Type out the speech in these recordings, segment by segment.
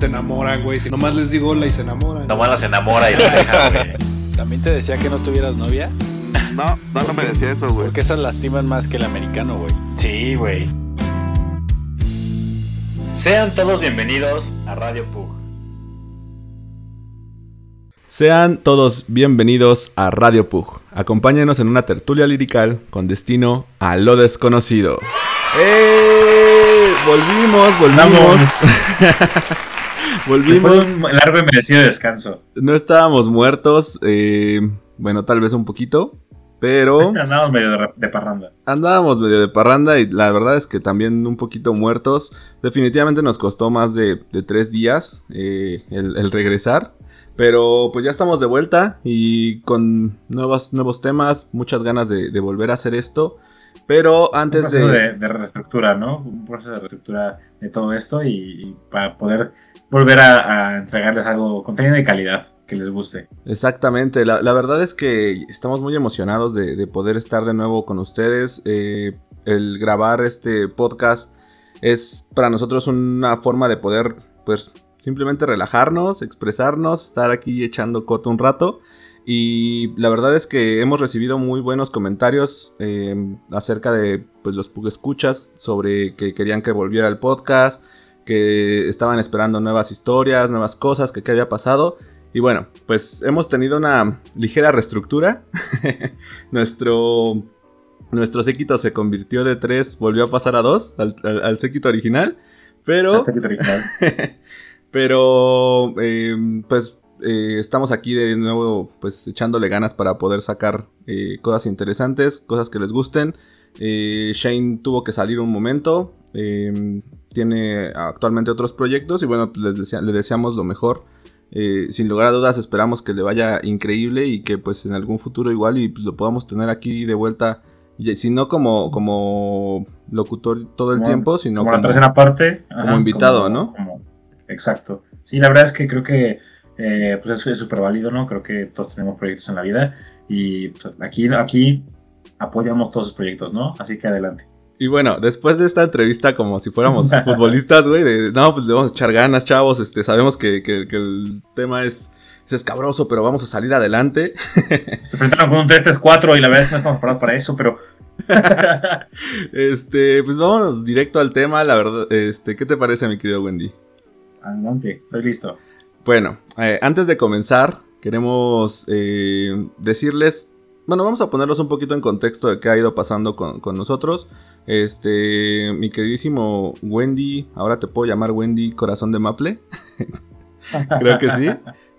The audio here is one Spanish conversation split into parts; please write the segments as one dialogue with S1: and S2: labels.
S1: Se enamoran, güey. Si nomás les digo hola y se enamoran.
S2: Nomás las enamora y la deja, güey.
S3: ¿También te decía que no tuvieras novia?
S4: No, no, no me decía eso, güey.
S3: Porque esas lastiman más que el americano, güey.
S2: Sí, güey. Sean todos bienvenidos a Radio Pug.
S5: Sean todos bienvenidos a Radio Pug. Acompáñenos en una tertulia lirical con destino a lo desconocido. ¡Eh! Volvimos, volvimos. volvimos.
S2: Un largo y merecido descanso.
S5: No estábamos muertos. eh, bueno, tal vez un poquito. Pero
S2: Andamos medio de, parranda.
S5: andábamos medio de parranda y la verdad es que también un poquito muertos. Definitivamente nos costó más de, de tres días eh, el, el regresar. Pero pues ya estamos de vuelta y con nuevos, nuevos temas, muchas ganas de, de volver a hacer esto. Pero
S2: Un
S5: antes
S2: proceso
S5: de...
S2: de, de reestructura, ¿no? Un proceso de reestructura de todo esto y, y para poder volver a, entregarles algo, contenido de calidad que les guste.
S5: Exactamente, la, la verdad es que estamos muy emocionados de, de poder estar de nuevo con ustedes. Eh, el grabar este podcast es para nosotros una forma de poder, pues, simplemente relajarnos, expresarnos, estar aquí echando coto un rato. Y la verdad es que hemos recibido muy buenos comentarios eh, acerca de pues, los escuchas sobre que querían que volviera el podcast, que estaban esperando nuevas historias, nuevas cosas, que qué había pasado. Y bueno, pues hemos tenido una ligera reestructura. nuestro, nuestro séquito se convirtió de 3, volvió a pasar a 2, al, al, al séquito original. Pero,
S2: original.
S5: pero, eh, pues eh, estamos aquí de nuevo, pues echándole ganas para poder sacar eh, cosas interesantes, cosas que les gusten. Eh, Shane tuvo que salir un momento. Tiene actualmente otros proyectos y bueno, pues les desea- le deseamos lo mejor. Eh, sin lugar a dudas esperamos que le vaya increíble y que pues en algún futuro igual y pues, lo podamos tener aquí de vuelta. Y si no como, como locutor todo el
S2: Como-
S5: tiempo, sino
S2: como la
S5: como-
S2: tercera parte.
S5: como invitado, ¿no?
S2: como- exacto. Sí, la verdad es que creo que eh, pues es súper válido, ¿no? Creo que todos tenemos proyectos en la vida y pues, aquí, aquí apoyamos todos esos proyectos, ¿no? Así que adelante.
S5: Y bueno, después de esta entrevista, como si fuéramos futbolistas, güey, de no, pues le vamos a echar ganas, chavos. Este, sabemos que, que- que el tema es, es escabroso, pero vamos a salir adelante.
S2: Se presentaron con un 3-3-4 y la verdad es que no estamos preparados para eso, pero
S5: Este, pues vámonos directo al tema, la verdad. Este, ¿qué te parece, mi querido Wendy?
S2: adelante, estoy listo.
S5: Bueno, eh, antes de comenzar, queremos eh, decirles. Bueno, vamos a ponerlos un poquito en contexto de qué ha ido pasando con, con nosotros. Este, mi queridísimo Wendy, ahora te puedo llamar Wendy Corazón de Maple. Creo que sí.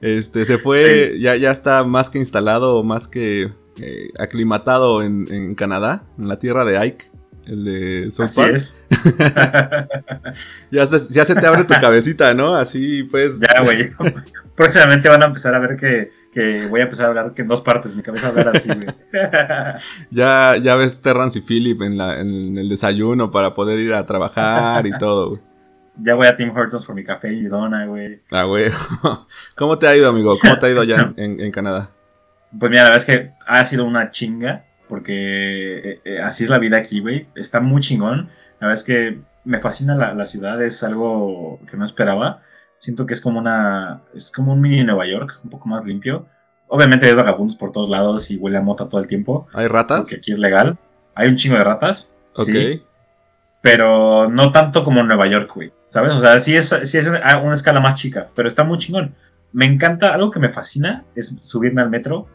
S5: Este, se fue, ya, ya está más que instalado, más que eh, aclimatado en, en Canadá, en la tierra de Ike, el de South
S2: Así
S5: Park.
S2: es.
S5: Ya, se, ya se te abre tu cabecita, ¿no? Así pues.
S2: Ya, güey. Próximamente van a empezar a ver que, que voy a empezar a hablar que en dos partes, mi cabeza va a hablar así, güey.
S5: Ya, ya ves Terrance y Philip en, la, en el desayuno para poder ir a trabajar y todo, güey.
S2: Ya voy a Tim Hortons por mi café y dona, güey.
S5: Ah, güey. ¿Cómo te ha ido, amigo? ¿Cómo te ha ido allá en, en Canadá?
S2: Pues mira, la verdad es que ha sido una chinga, porque eh, eh, así es la vida aquí, güey. Está muy chingón. La verdad es que me fascina la, la ciudad, es algo que no esperaba. Siento que es como una. Es como un mini Nueva York, un poco más limpio. Obviamente hay vagabundos por todos lados y huele a mota todo el tiempo,
S5: ¿Hay ratas?
S2: porque aquí es legal. Hay un chingo de ratas.
S5: Ok.
S2: Sí, pero no tanto como Nueva York, güey. ¿Sabes? O sea, sí es, sí es a una escala más chica, pero está muy chingón. Me encanta, algo que me fascina es subirme al metro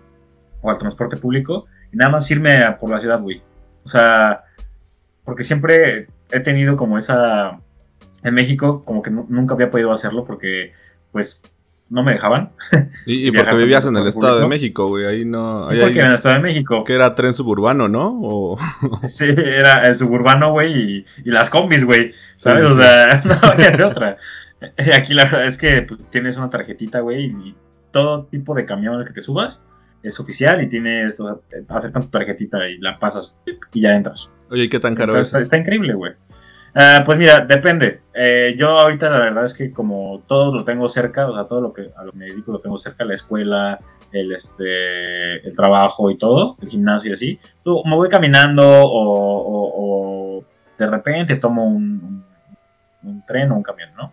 S2: o al transporte público y nada más irme a por la ciudad, güey. O sea, porque siempre he tenido como esa... En México, como que nu- nunca había podido hacerlo porque, pues, no me dejaban.
S5: Y, porque vivías en el Estado de. México, güey. Ahí no. Ahí,
S2: porque
S5: ahí-
S2: en el Estado de México.
S5: que era tren suburbano, ¿no? O...
S2: Sí, era el suburbano, güey, y, y las combis, güey. ¿Sabes?
S5: Sí, sí,
S2: o sea, no había de otra. Aquí la verdad es que pues, tienes una tarjetita, güey, y todo tipo de camión al que te subas es oficial y tienes, aceptan tu tarjetita y la pasas y ya entras.
S5: Oye, ¿y qué tan caro
S2: Entonces,
S5: es?
S2: está increíble, güey. Ah, pues mira, depende. Eh, yo ahorita la verdad es que como todo lo tengo cerca, o sea, todo lo que a lo que me dedico lo tengo cerca, la escuela, el, este, el trabajo y todo, el gimnasio y así. Me voy caminando o, o- o de repente tomo un, un- un tren o un camión, ¿no?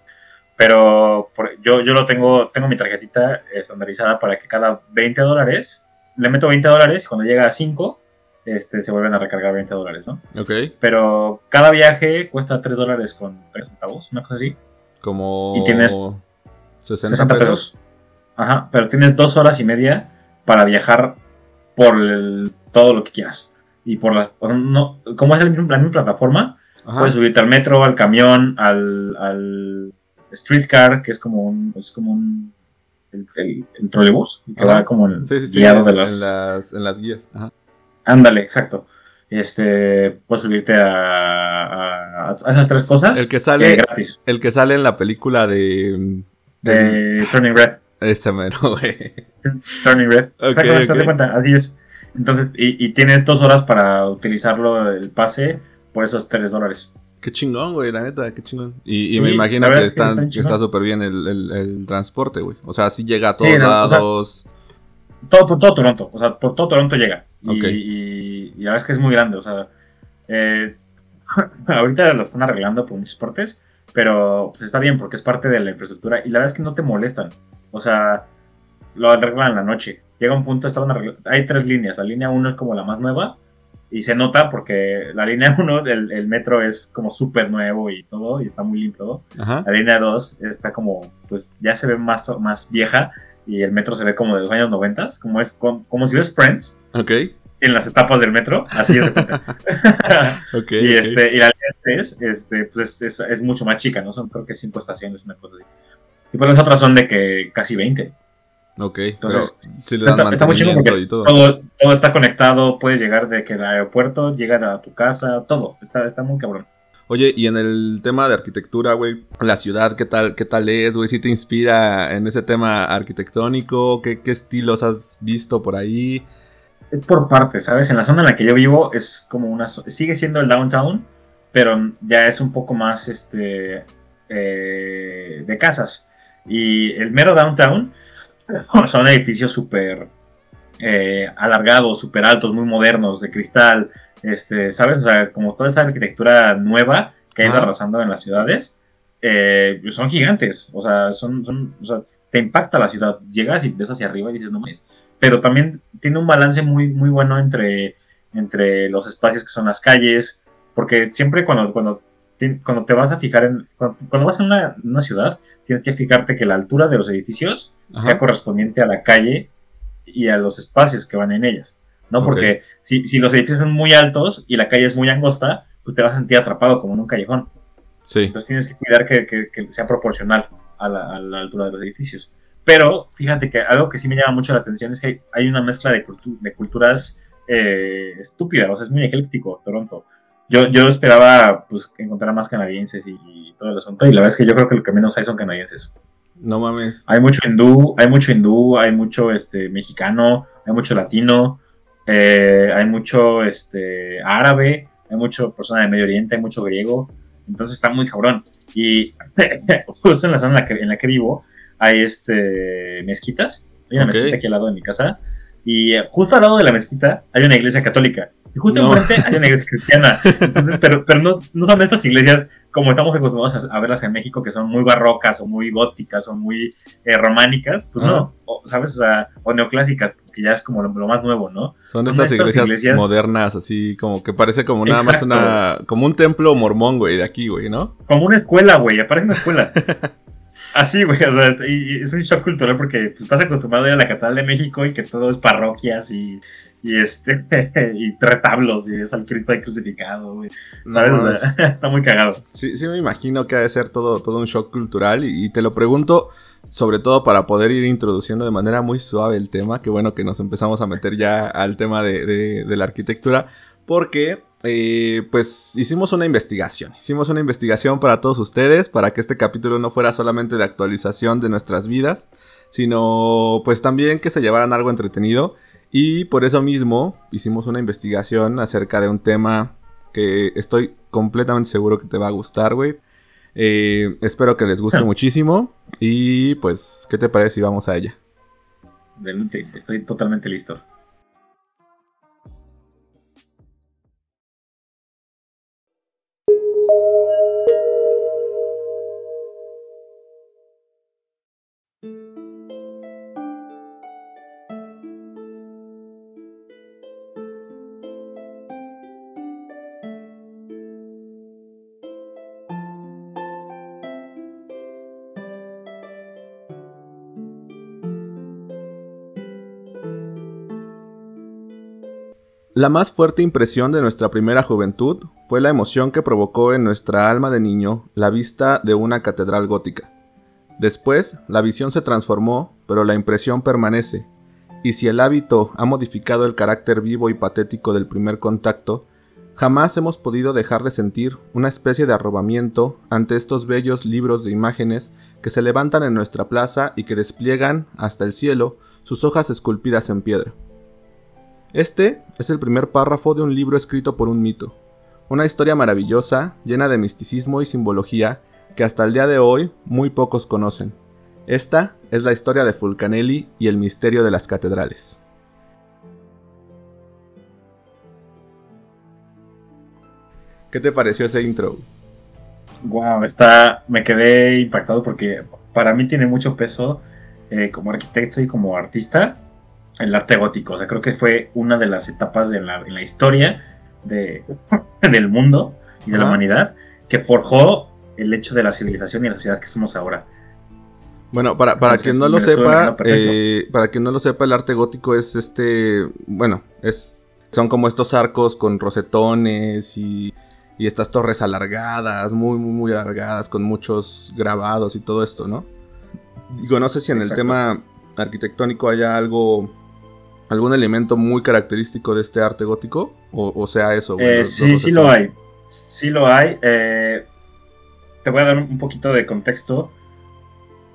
S2: Pero por- yo, yo lo tengo, tengo mi tarjetita estandarizada para que cada 20 dólares, le meto 20 dólares y cuando llega a 5, este, se vuelven a recargar 20 dólares, ¿no?
S5: Ok,
S2: Pero cada viaje cuesta 3 dólares con 3 centavos, una cosa así.
S5: como...
S2: Y tienes
S5: 60,
S2: 60
S5: pesos.
S2: pesos. Ajá, pero tienes dos horas y media para viajar por el- todo lo que quieras. Y por la... No, como es el mismo- la misma plataforma,
S5: Ajá.
S2: puedes subirte al metro, al camión, al, al streetcar, que es como un... Es como un el, el, el trolebús, que
S5: Ajá.
S2: va como el
S5: Sí, sí, sí,
S2: guiado
S5: en,
S2: de las...
S5: en las, en las guías. Ajá.
S2: Ándale, exacto. Este, puedes subirte a, a- a esas tres cosas.
S5: El que
S2: eh,
S5: sale,
S2: gratis.
S5: el que sale en la película de...
S2: De Turning Red.
S5: Ese mero, güey.
S2: Turning Red.
S5: Ok,
S2: Exactamente,
S5: ok.
S2: date cuenta, así es. Entonces, y, y tienes dos horas para utilizarlo el pase por esos tres dólares.
S5: Qué chingón, güey, la neta, qué chingón. Y, y
S2: Sí,
S5: me imagino que,
S2: es que
S5: están- que está súper bien el, el- el transporte, güey. O sea, sí llega a
S2: Sí,
S5: todos
S2: no, o sea,
S5: lados.
S2: Todo por todo Toronto, o sea, por todo Toronto llega. Y,
S5: Ok.
S2: y- y la verdad es que es muy grande, o sea, eh, ahorita lo están arreglando por muchos partes, pero pues, está bien porque es parte de la infraestructura y la verdad es que no te molestan. O sea, lo arreglan en la noche. Llega un punto, estaban arregla- hay tres líneas. La línea 1 es como la más nueva y se nota porque la línea 1 del el metro es como súper nuevo y todo y está muy limpio.
S5: Ajá.
S2: La línea 2 está como, pues ya se ve más, más vieja y el metro se ve como de los años 90, como, es, como, si ves Friends
S5: Ok.
S2: en las etapas del metro, así es. y, este, y la línea 3 este, pues es, es, es mucho más chica, ¿no? Son creo que 5 estaciones, una cosa así. Y por las otras son de que casi 20.
S5: Ok.
S2: Entonces,
S5: le dan
S2: Está, muy chido porque
S5: y todo.
S2: todo, todo está conectado, puedes llegar de que el aeropuerto, llegar a tu casa, todo. Está, está muy cabrón.
S5: Oye, y en el tema de arquitectura, güey, la ciudad, ¿qué tal, qué tal es, güey? ¿Sí te inspira en ese tema arquitectónico? ¿Qué, qué estilos has visto por ahí?
S2: Por partes, ¿sabes? En la zona en la que yo vivo es como una... Sigue siendo el downtown, pero ya es un poco más este eh, de casas. Y el mero downtown son edificios súper eh, alargados, súper altos, muy modernos, de cristal, este, ¿sabes? O sea, como toda esta arquitectura nueva que ha ido arrasando en las ciudades, eh, son gigantes. O sea, son, son, o sea, te impacta la ciudad. Llegas y ves hacia arriba y dices, no mames. Pero también tiene un balance muy, muy bueno entre, entre los espacios que son las calles, porque siempre cuando, cuando, cuando te vas a fijar en, cuando, cuando vas a una, una ciudad, tienes que fijarte que la altura de los edificios
S5: Ajá.
S2: sea correspondiente a la calle y a los espacios que van en ellas. ¿No?
S5: Ok.
S2: Porque si, si los edificios son muy altos y la calle es muy angosta, pues te vas a sentir atrapado como en un callejón.
S5: Sí.
S2: Entonces tienes que cuidar que, que- que sea proporcional a la, a la altura de los edificios. Pero fíjate que algo que sí me llama mucho la atención es que hay, hay una mezcla de, cultu- de culturas eh, estúpida, o sea, es muy ecléctico Toronto. Yo, yo esperaba pues encontrar más canadienses y, y todo el asunto, y la verdad es que yo creo que lo que menos hay son canadienses.
S5: No mames.
S2: Hay mucho hindú, hay mucho hindú, hay mucho este, mexicano, hay mucho latino, eh, hay mucho este, árabe, hay mucho persona de Medio Oriente, hay mucho griego. Entonces está muy cabrón. Y justo en la zona en la que, en la que vivo hay este, mezquitas. Hay una mezquita aquí al lado de mi casa. Y eh, justo al lado de la mezquita hay una iglesia católica. Y justo
S5: No.
S2: enfrente hay una iglesia cristiana. Entonces, pero pero no, no son de estas iglesias como estamos acostumbrados a, verlas en México, que son muy barrocas o muy góticas o muy eh, románicas. Pues
S5: Ajá.
S2: no, o, ¿sabes? O, sea, o neoclásicas, que ya es como lo, lo más nuevo, ¿no?
S5: Son
S2: Son
S5: estas
S2: estas
S5: iglesias,
S2: iglesias-
S5: modernas, así como que parece como nada más una. como un templo mormón, güey, de aquí, güey, ¿no?
S2: Como una escuela, güey, aparece una escuela. Así, güey, o sea, es, y- y es un shock cultural porque pues, estás acostumbrado a ir a la Catedral de México y que todo es parroquias y, y este, y retablos y es al Cristo ahí crucificado, güey. ¿Sabes?
S5: No,
S2: o sea, está muy cagado.
S5: Sí, sí me imagino que ha de ser todo, todo un shock cultural y, y te lo pregunto sobre todo para poder ir introduciendo de manera muy suave el tema, que bueno que nos empezamos a meter ya al tema de, de- de la arquitectura, porque eh, pues hicimos una investigación. Hicimos una investigación para todos ustedes, para que este capítulo no fuera solamente de actualización de nuestras vidas, sino pues también que se llevaran algo entretenido. Y por eso mismo hicimos una investigación acerca de un tema que estoy completamente seguro que te va a gustar, güey. Eh, espero que les guste muchísimo. Y pues, ¿qué te parece si vamos a ella?
S2: Adelante, estoy totalmente listo.
S5: La más fuerte impresión de nuestra primera juventud fue la emoción que provocó en nuestra alma de niño la vista de una catedral gótica. Después, la visión se transformó, pero la impresión permanece, y si el hábito ha modificado el carácter vivo y patético del primer contacto, jamás hemos podido dejar de sentir una especie de arrobamiento ante estos bellos libros de imágenes que se levantan en nuestra plaza y que despliegan hasta el cielo sus hojas esculpidas en piedra. Este es el primer párrafo de un libro escrito por un mito, una historia maravillosa, llena de misticismo y simbología que hasta el día de hoy muy pocos conocen. Esta es la historia de Fulcanelli y el misterio de las catedrales. ¿Qué te pareció ese intro?
S2: Wow, está, me quedé impactado porque para mí tiene mucho peso eh, como arquitecto y como artista el arte gótico. O sea, creo que fue una de las etapas de la, en la historia de, del mundo y de la humanidad que forjó el hecho de la civilización y la sociedad que somos ahora.
S5: Bueno, para, para
S2: Entonces,
S5: quien no lo sepa, eh, para quien no lo sepa, el arte gótico es este, bueno, es son como estos arcos con rosetones y, y estas torres alargadas, muy, muy, muy alargadas, con muchos grabados y todo esto, ¿no? Digo, no sé si en
S2: Exacto.
S5: el tema arquitectónico haya algo, algún elemento muy característico de este arte gótico, o, o sea eso. güey,
S2: Eh, sí, sí lo hay. Sí lo hay. Eh, te voy a dar un un poquito de contexto.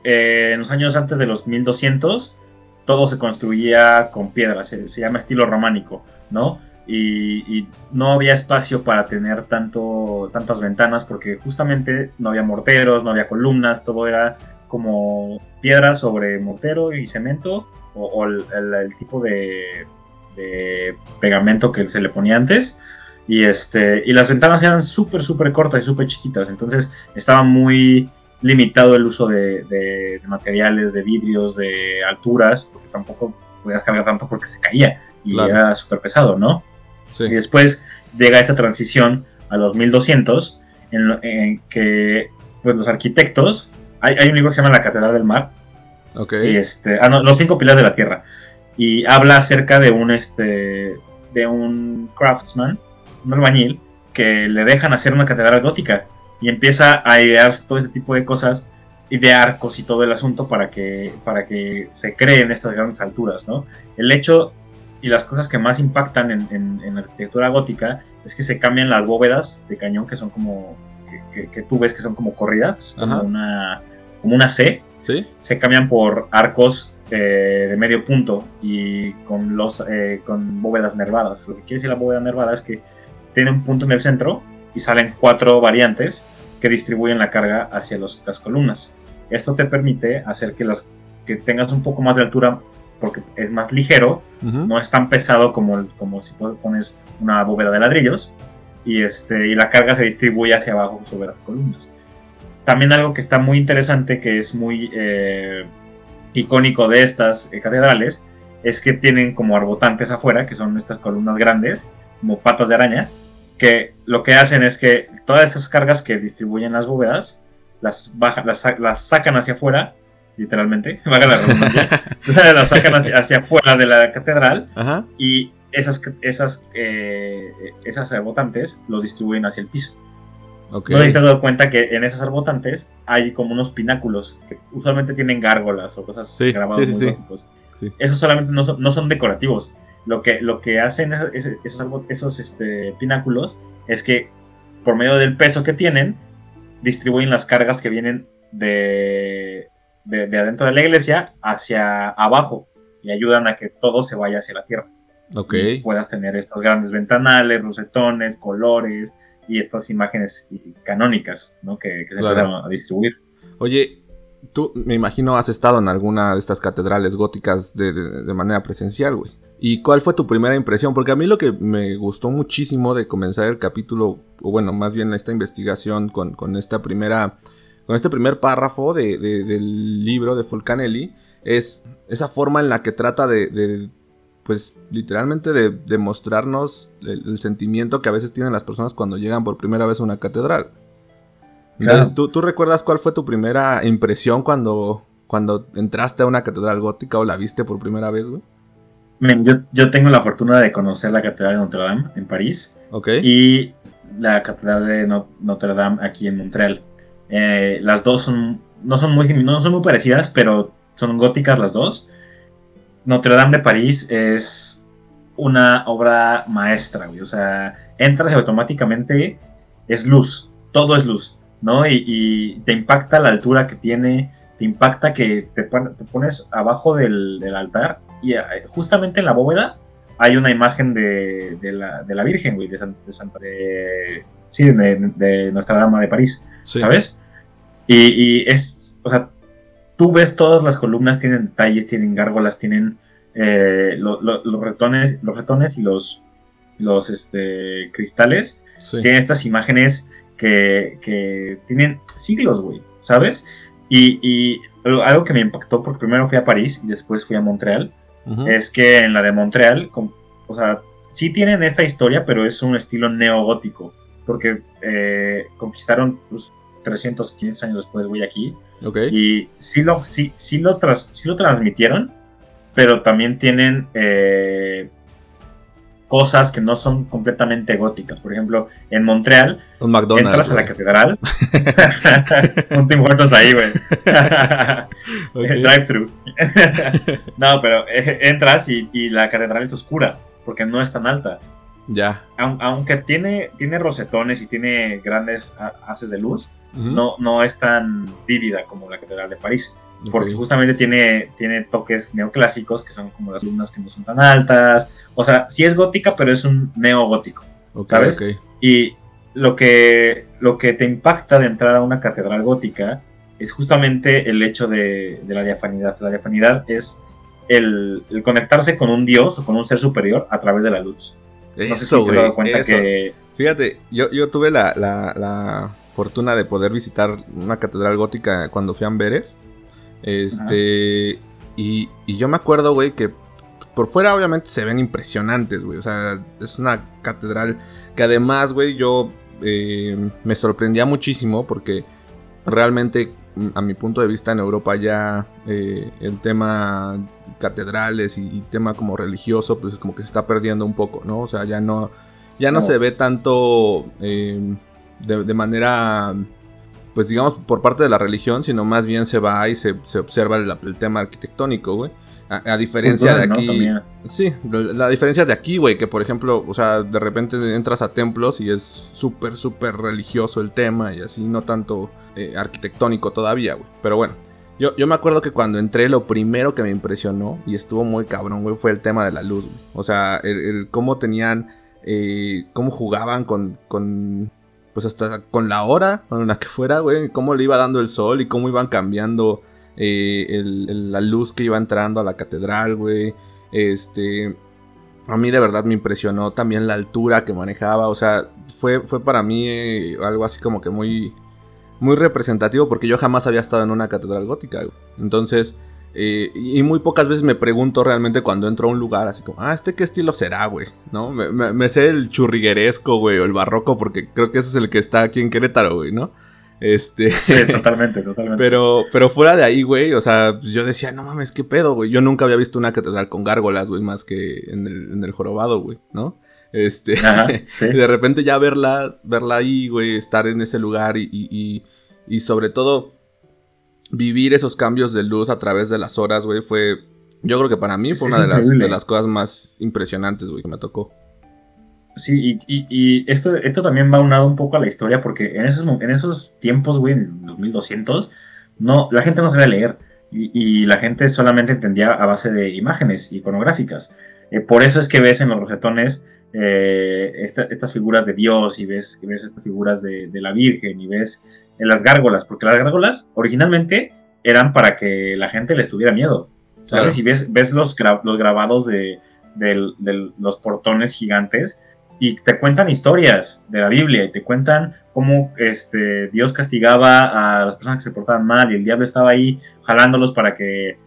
S2: Eh, en los años antes de los 1200, todo se construía con piedra. Se, se llama estilo románico, ¿no? Y, y no había espacio para tener tanto, tantas ventanas porque justamente no había morteros, no había columnas, todo era como piedra sobre mortero y cemento o, o el, el- el tipo de, de pegamento que se le ponía antes. Y, este, y las ventanas eran súper, súper cortas y súper chiquitas. Entonces estaba muy limitado el uso de, de- de materiales, de vidrios, de alturas, porque tampoco podías cargar tanto porque se caía y
S5: Claro.
S2: era súper pesado, ¿no?
S5: Sí.
S2: Y después llega esta transición a los 1200, en, en que pues, los arquitectos, hay, hay un libro que se llama La Catedral del Mar,
S5: Ok.
S2: y este, ah, no, los cinco pilares de la Tierra, y habla acerca de un, este, de un craftsman, un albañil, que le dejan hacer una catedral gótica, y empieza a idear todo este tipo de cosas, y de arcos y todo el asunto para que, para que se creen estas grandes alturas, ¿no? El hecho y las cosas que más impactan en, en- en arquitectura gótica es que se cambian las bóvedas de cañón que son como que, que- que tú ves que son como corridas como una como una C
S5: ¿Sí?
S2: se cambian por arcos eh, de medio punto y con los eh, con bóvedas nervadas lo que quiere decir la bóveda nervada es que tiene un punto en el centro y salen cuatro variantes que distribuyen la carga hacia los- las columnas esto te permite hacer que las que tengas un poco más de altura porque es más ligero no es tan pesado como, como si pon- pones una bóveda de ladrillos y, este, y la carga se distribuye hacia abajo sobre las columnas. También algo que está muy interesante, que es muy eh, icónico de estas eh, catedrales, es que tienen como arbotantes afuera, que son estas columnas grandes, como patas de araña, que lo que hacen es que todas esas cargas que distribuyen las bóvedas, las, las, sa- las sacan hacia afuera, literalmente, la las sacan hacia, hacia afuera de la catedral
S5: Ajá.
S2: y esas, esas, eh, esas arbotantes lo distribuyen hacia el piso. No sé si te has dado cuenta que en esas arbotantes hay como unos pináculos que usualmente tienen gárgolas o cosas
S5: Sí,
S2: grabadas
S5: sí,
S2: muy
S5: sí.
S2: Esos solamente no son, no son decorativos. lo que, lo que hacen es- es- esos, algo- esos este, pináculos es que por medio del peso que tienen, distribuyen las cargas que vienen de, de, de adentro de la iglesia hacia abajo y ayudan a que todo se vaya hacia la tierra.
S5: Ok.
S2: Y puedas tener estos grandes ventanales, rosetones, colores y estas imágenes canónicas ¿no? que, que se
S5: Claro.
S2: empiezan a distribuir.
S5: Oye, tú me imagino has estado en alguna de estas catedrales góticas de, de- de manera presencial, güey. ¿Y cuál fue tu primera impresión? Porque a mí lo que me gustó muchísimo de comenzar el capítulo, o bueno, más bien esta investigación con, con esta primera, con este primer párrafo de- de- del libro de Fulcanelli, es esa forma en la que trata de, de, pues literalmente de, de mostrarnos el, el sentimiento que a veces tienen las personas cuando llegan por primera vez a una catedral.
S2: Claro.
S5: Entonces, ¿tú, tú recuerdas cuál fue tu primera impresión cuando, cuando entraste a una catedral gótica o la viste por primera vez, güey?
S2: Yo, yo tengo la fortuna de conocer la Catedral de Notre Dame en París
S5: Ok.
S2: y la Catedral de No- Notre Dame aquí en Montreal. Eh, las dos son, no, son muy, no son muy parecidas, pero son góticas las dos. Notre Dame de París es una obra maestra, güey. O sea, entras y automáticamente es luz, todo es luz, ¿no? Y, y te impacta la altura que tiene, te impacta que te, pon- te pones abajo del, del altar y eh, justamente en la bóveda hay una imagen de, de la, de la Virgen, güey, de, San- de Santa... de- sí, de, de Nuestra Dama de París.
S5: Sí.
S2: ¿sabes? Y, y es, o sea, tú ves todas las columnas, tienen detalle, tienen gárgolas, tienen eh, lo- lo- los retones, los retones y los, los este, cristales,
S5: Sí.
S2: tienen estas imágenes que, que tienen siglos, güey, ¿sabes? Y, y algo que me impactó, porque primero fui a París y después fui a Montreal, es que en la de Montreal, o sea, sí tienen esta historia, pero es un estilo neogótico, porque eh, conquistaron pues, 300, 500 años después, güey, aquí, Y sí lo, sí, sí lo, tras- sí lo transmitieron, pero también tienen eh, cosas que no son completamente góticas. Por ejemplo, en Montreal,
S5: Un McDonald's.
S2: entras a la catedral, un Tim Hortons ahí, güey.
S5: Ok.
S2: Drive-thru. no, pero eh, entras y, y la catedral es oscura, porque no es tan alta.
S5: Ya.
S2: Aun- aunque tiene, tiene rosetones y tiene grandes ha- haces de luz, no, no es tan vívida como la catedral de París. Porque justamente tiene, tiene toques neoclásicos, que son como las columnas que no son tan altas. O sea, sí es gótica, pero es un neogótico.
S5: Ok,
S2: ¿sabes? Y lo que, lo que te impacta de entrar a una catedral gótica es justamente el hecho de, de la diafanidad. La diafanidad es el, el conectarse con un dios o con un ser superior a través de la luz. No
S5: Eso, güey.
S2: que...
S5: Fíjate, yo, yo tuve la, la- la fortuna de poder visitar una catedral gótica cuando fui a Amberes. Este. Y, y yo me acuerdo, güey, que por fuera obviamente se ven impresionantes, güey. O sea, es una catedral que además, güey, yo eh, me sorprendía muchísimo porque realmente, a mi punto de vista, en Europa ya eh, el tema catedrales y, y tema como religioso, pues como que se está perdiendo un poco, ¿no? O sea, ya no, ya no
S2: No.
S5: se ve tanto eh, de, de manera, pues digamos, por parte de la religión, sino más bien se va y se, se observa el, el tema arquitectónico, güey. A, a diferencia de aquí.
S2: También.
S5: Sí, la la diferencia de aquí, güey, que por ejemplo, o sea, de repente entras a templos y es súper, súper religioso el tema y así, no tanto eh, arquitectónico todavía, güey. Pero bueno, yo, yo me acuerdo que cuando entré, lo primero que me impresionó y estuvo muy cabrón, güey, fue el tema de la luz, güey. O sea, el, el cómo tenían, eh, cómo jugaban con, con, pues hasta con la hora, con la que fuera, güey, cómo le iba dando el sol y cómo iban cambiando eh, la luz que iba entrando a la catedral, güey. Este, a mí de verdad me impresionó también la altura que manejaba. O sea, fue, fue para mí eh, algo así como que muy, muy representativo porque yo jamás había estado en una catedral gótica. güey. Entonces, eh, y muy pocas veces me pregunto realmente cuando entro a un lugar así como, ah, ¿este qué estilo será, güey? ¿No? Me, me- me sé el churrigueresco, güey, o el barroco porque creo que ese es el que está aquí en Querétaro, güey, ¿no? Este...
S2: Sí, totalmente, totalmente.
S5: Pero, pero fuera de ahí, güey, o sea, pues yo decía, no mames, qué pedo, güey. Yo nunca había visto una catedral con gárgolas, güey, más que en el, en el jorobado, güey, ¿no? Este,
S2: Ajá, sí.
S5: y de repente ya verlas, verla ahí, güey, estar en ese lugar y, y, y, y sobre todo vivir esos cambios de luz a través de las horas, güey, fue, Yo creo que para mí fue una de las, de las cosas más impresionantes, güey, que me tocó.
S2: Sí, y, y- y esto, esto también va unado un poco a la historia, porque en esos, en esos tiempos, güey, en los 1200, no, la gente no sabía leer. Y, y la gente solamente entendía a base de imágenes iconográficas. Eh, por eso es que ves en los rosetones eh, esta- estas figuras de Dios y ves, ves estas figuras de, de la Virgen y ves en las gárgolas, porque las gárgolas originalmente eran para que la gente les tuviera miedo. ¿Sabes?
S5: Claro.
S2: Y ves, ves los, gra- los grabados de, del- del- los portones gigantes y te cuentan historias de la Biblia y te cuentan cómo este, Dios castigaba a las personas que se portaban mal y el diablo estaba ahí jalándolos para que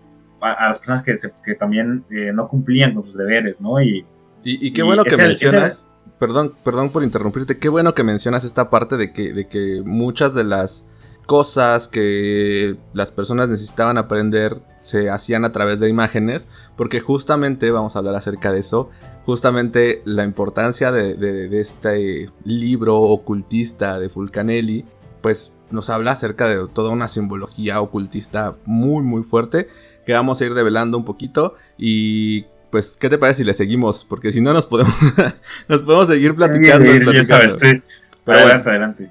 S2: a, a las personas que, se- que también eh, no cumplían con sus deberes, ¿no? Y
S5: Y, y qué
S2: Y
S5: bueno que mencionas, perdón, perdón por interrumpirte, qué bueno que mencionas esta parte de que, de que muchas de las cosas que las personas necesitaban aprender se hacían a través de imágenes, porque justamente, vamos a hablar acerca de eso, justamente la importancia de, de- de este libro ocultista de Fulcanelli, pues nos habla acerca de toda una simbología ocultista muy muy fuerte que vamos a ir revelando un poquito y pues qué te parece si le seguimos porque si no nos podemos nos podemos seguir platicando, y
S2: ya
S5: platicando.
S2: sabes, sí.
S5: Pero
S2: adelante, adelante.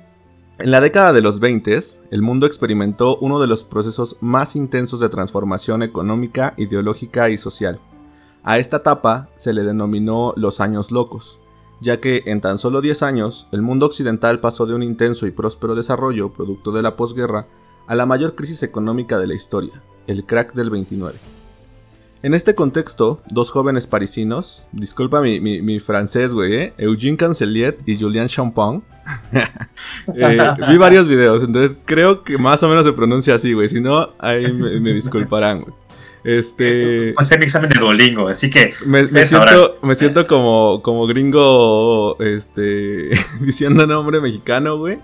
S5: en la década de los 20, el mundo experimentó uno de los procesos más intensos de transformación económica, ideológica y social. A esta etapa se le denominó los años locos, ya que en tan solo 10 años el mundo occidental pasó de un intenso y próspero desarrollo producto de la posguerra a la mayor crisis económica de la historia, el crack del 29. En este contexto, dos jóvenes parisinos, disculpa mi, francés, güey, ¿eh? Eugene Canceliet y Julien Champagne, eh, vi varios videos, entonces creo que más o menos se pronuncia así, güey. Si no, ahí me, me disculparán, güey. Este.
S2: Pasé mi examen de Duolingo, así que
S5: Me, siento, me siento como, como gringo, este, diciendo nombre mexicano, güey.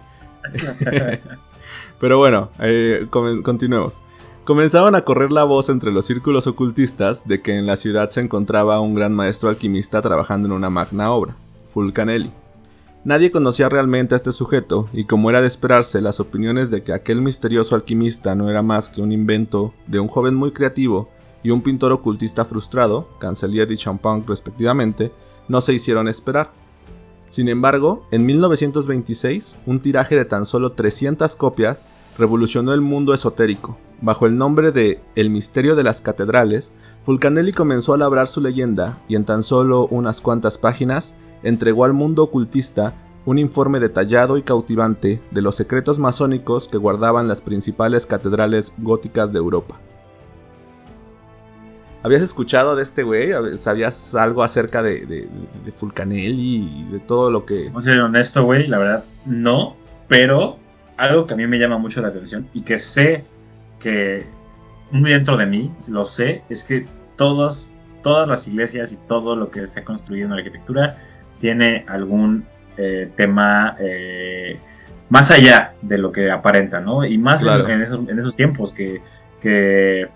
S5: Pero bueno, eh, continuemos. Comenzaban a correr la voz entre los círculos ocultistas de que en la ciudad se encontraba un gran maestro alquimista trabajando en una magna obra, Fulcanelli. Nadie conocía realmente a este sujeto, y como era de esperarse, las opiniones de que aquel misterioso alquimista no era más que un invento de un joven muy creativo y un pintor ocultista frustrado, Cancelier y Champagne respectivamente, no se hicieron esperar. Sin embargo, en 1926, un tiraje de tan solo 300 copias revolucionó el mundo esotérico. Bajo el nombre de El misterio de las catedrales, Fulcanelli comenzó a labrar su leyenda y en tan solo unas cuantas páginas entregó al mundo ocultista un informe detallado y cautivante de los secretos masónicos que guardaban las principales catedrales góticas de Europa. ¿Habías escuchado de este güey? ¿Sabías algo acerca de, de, de Fulcanelli y de todo lo que...
S2: Vamos a ser honesto, güey, la verdad, no. Pero algo que a mí me llama mucho la atención y que sé que muy dentro de mí, lo sé, es que todos, todas las iglesias y todo lo que se ha construido en la arquitectura tiene algún eh, tema eh, más allá de lo que aparenta, ¿no? Y más
S5: Claro.
S2: en, en esos, en esos tiempos que, que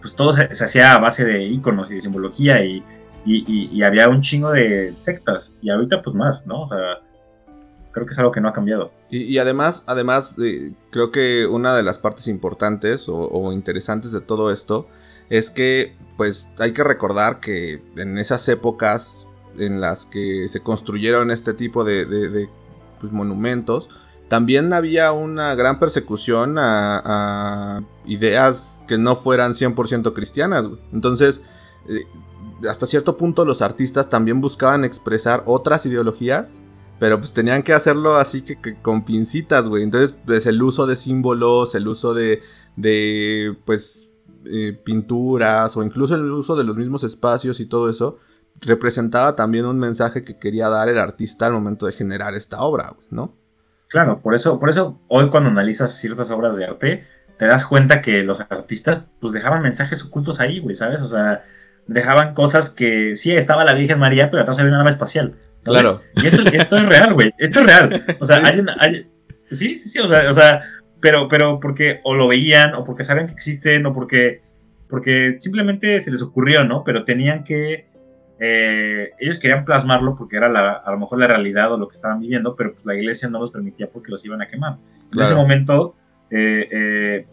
S2: pues todo se, se hacía a base de iconos y de simbología y, y, y- y había un chingo de sectas y ahorita pues más, ¿no? O sea, creo que es algo que no ha cambiado.
S5: Y, además, además eh, creo que una de las partes importantes o, o interesantes de todo esto es que pues hay que recordar que en esas épocas en las que se construyeron este tipo de, de- pues, monumentos, también había una gran persecución a, a ideas que no fueran 100% cristianas. Entonces, eh, hasta cierto punto los artistas también buscaban expresar otras ideologías, pero pues tenían que hacerlo así que, que con pincitas, güey. Entonces, pues el uso de símbolos, el uso de, de pues, eh, pinturas o incluso el uso de los mismos espacios y todo eso, representaba también un mensaje que quería dar el artista al momento de generar esta obra, ¿no?
S2: Claro, por eso, por eso hoy cuando analizas ciertas obras de arte, te das cuenta que los artistas pues dejaban mensajes ocultos ahí, güey, ¿sabes? O sea, dejaban cosas que sí estaba la Virgen María, pero atrás había una nave espacial. ¿sabes?
S5: Claro.
S2: Y esto, esto es real, güey. Esto es real. O sea,
S5: Sí.
S2: hay una- hay- sí, sí, sí, o sea, o sea, pero, pero porque o lo veían, o porque saben que existen, o porque, porque simplemente se les ocurrió, ¿no? Pero tenían que, eh, ellos querían plasmarlo porque era la- a lo mejor la realidad o lo que estaban viviendo, pero pues la iglesia no los permitía porque los iban a quemar. En ese momento, eh, eh,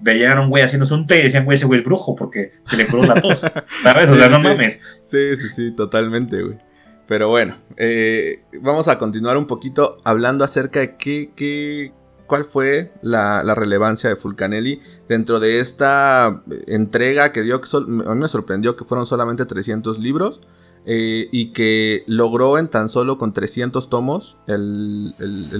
S2: veían a un güey haciéndose un té y decían, güey, ese güey es brujo porque se le curó la tos. ¿Sabes? O sea,
S5: Sí,
S2: no
S5: sí.
S2: mames.
S5: Sí, sí, sí, totalmente, güey. Pero bueno, eh, vamos a continuar un poquito hablando acerca de qué, qué, cuál fue la, la relevancia de Fulcanelli dentro de esta entrega que dio, a mí me sorprendió que fueron solamente 300 libros eh, y que logró en tan solo con 300 tomos el,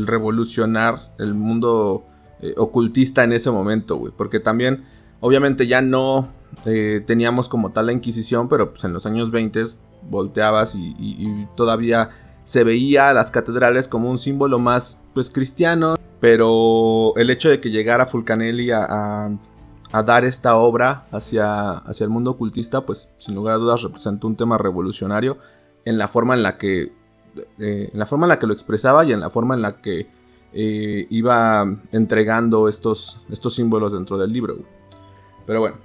S5: revolucionar el mundo eh, ocultista en ese momento, güey. Porque también, obviamente ya no eh, teníamos como tal la Inquisición, pero pues en los años 20 volteabas y, y- todavía se veía a las catedrales como un símbolo más pues cristiano, pero el hecho de que llegara Fulcanelli a- a dar esta obra hacia, hacia el mundo ocultista, pues sin lugar a dudas representó un tema revolucionario en la forma en la que eh, en la forma en la que lo expresaba y en la forma en la que eh, iba entregando estos, estos símbolos dentro del libro. Pero bueno,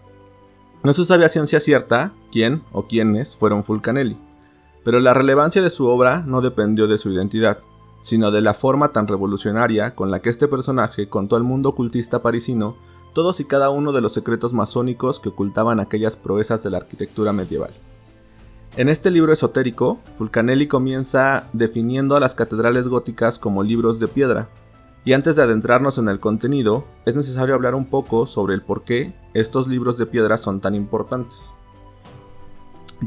S5: no se sabe a ciencia cierta quién o quiénes fueron Fulcanelli, pero la relevancia de su obra no dependió de su identidad, sino de la forma tan revolucionaria con la que este personaje contó al mundo ocultista parisino todos y cada uno de los secretos masónicos que ocultaban aquellas proezas de la arquitectura medieval. En este libro esotérico, Fulcanelli comienza definiendo a las catedrales góticas como libros de piedra, y antes de adentrarnos en el contenido, es necesario hablar un poco sobre el por qué estos libros de piedra son tan importantes.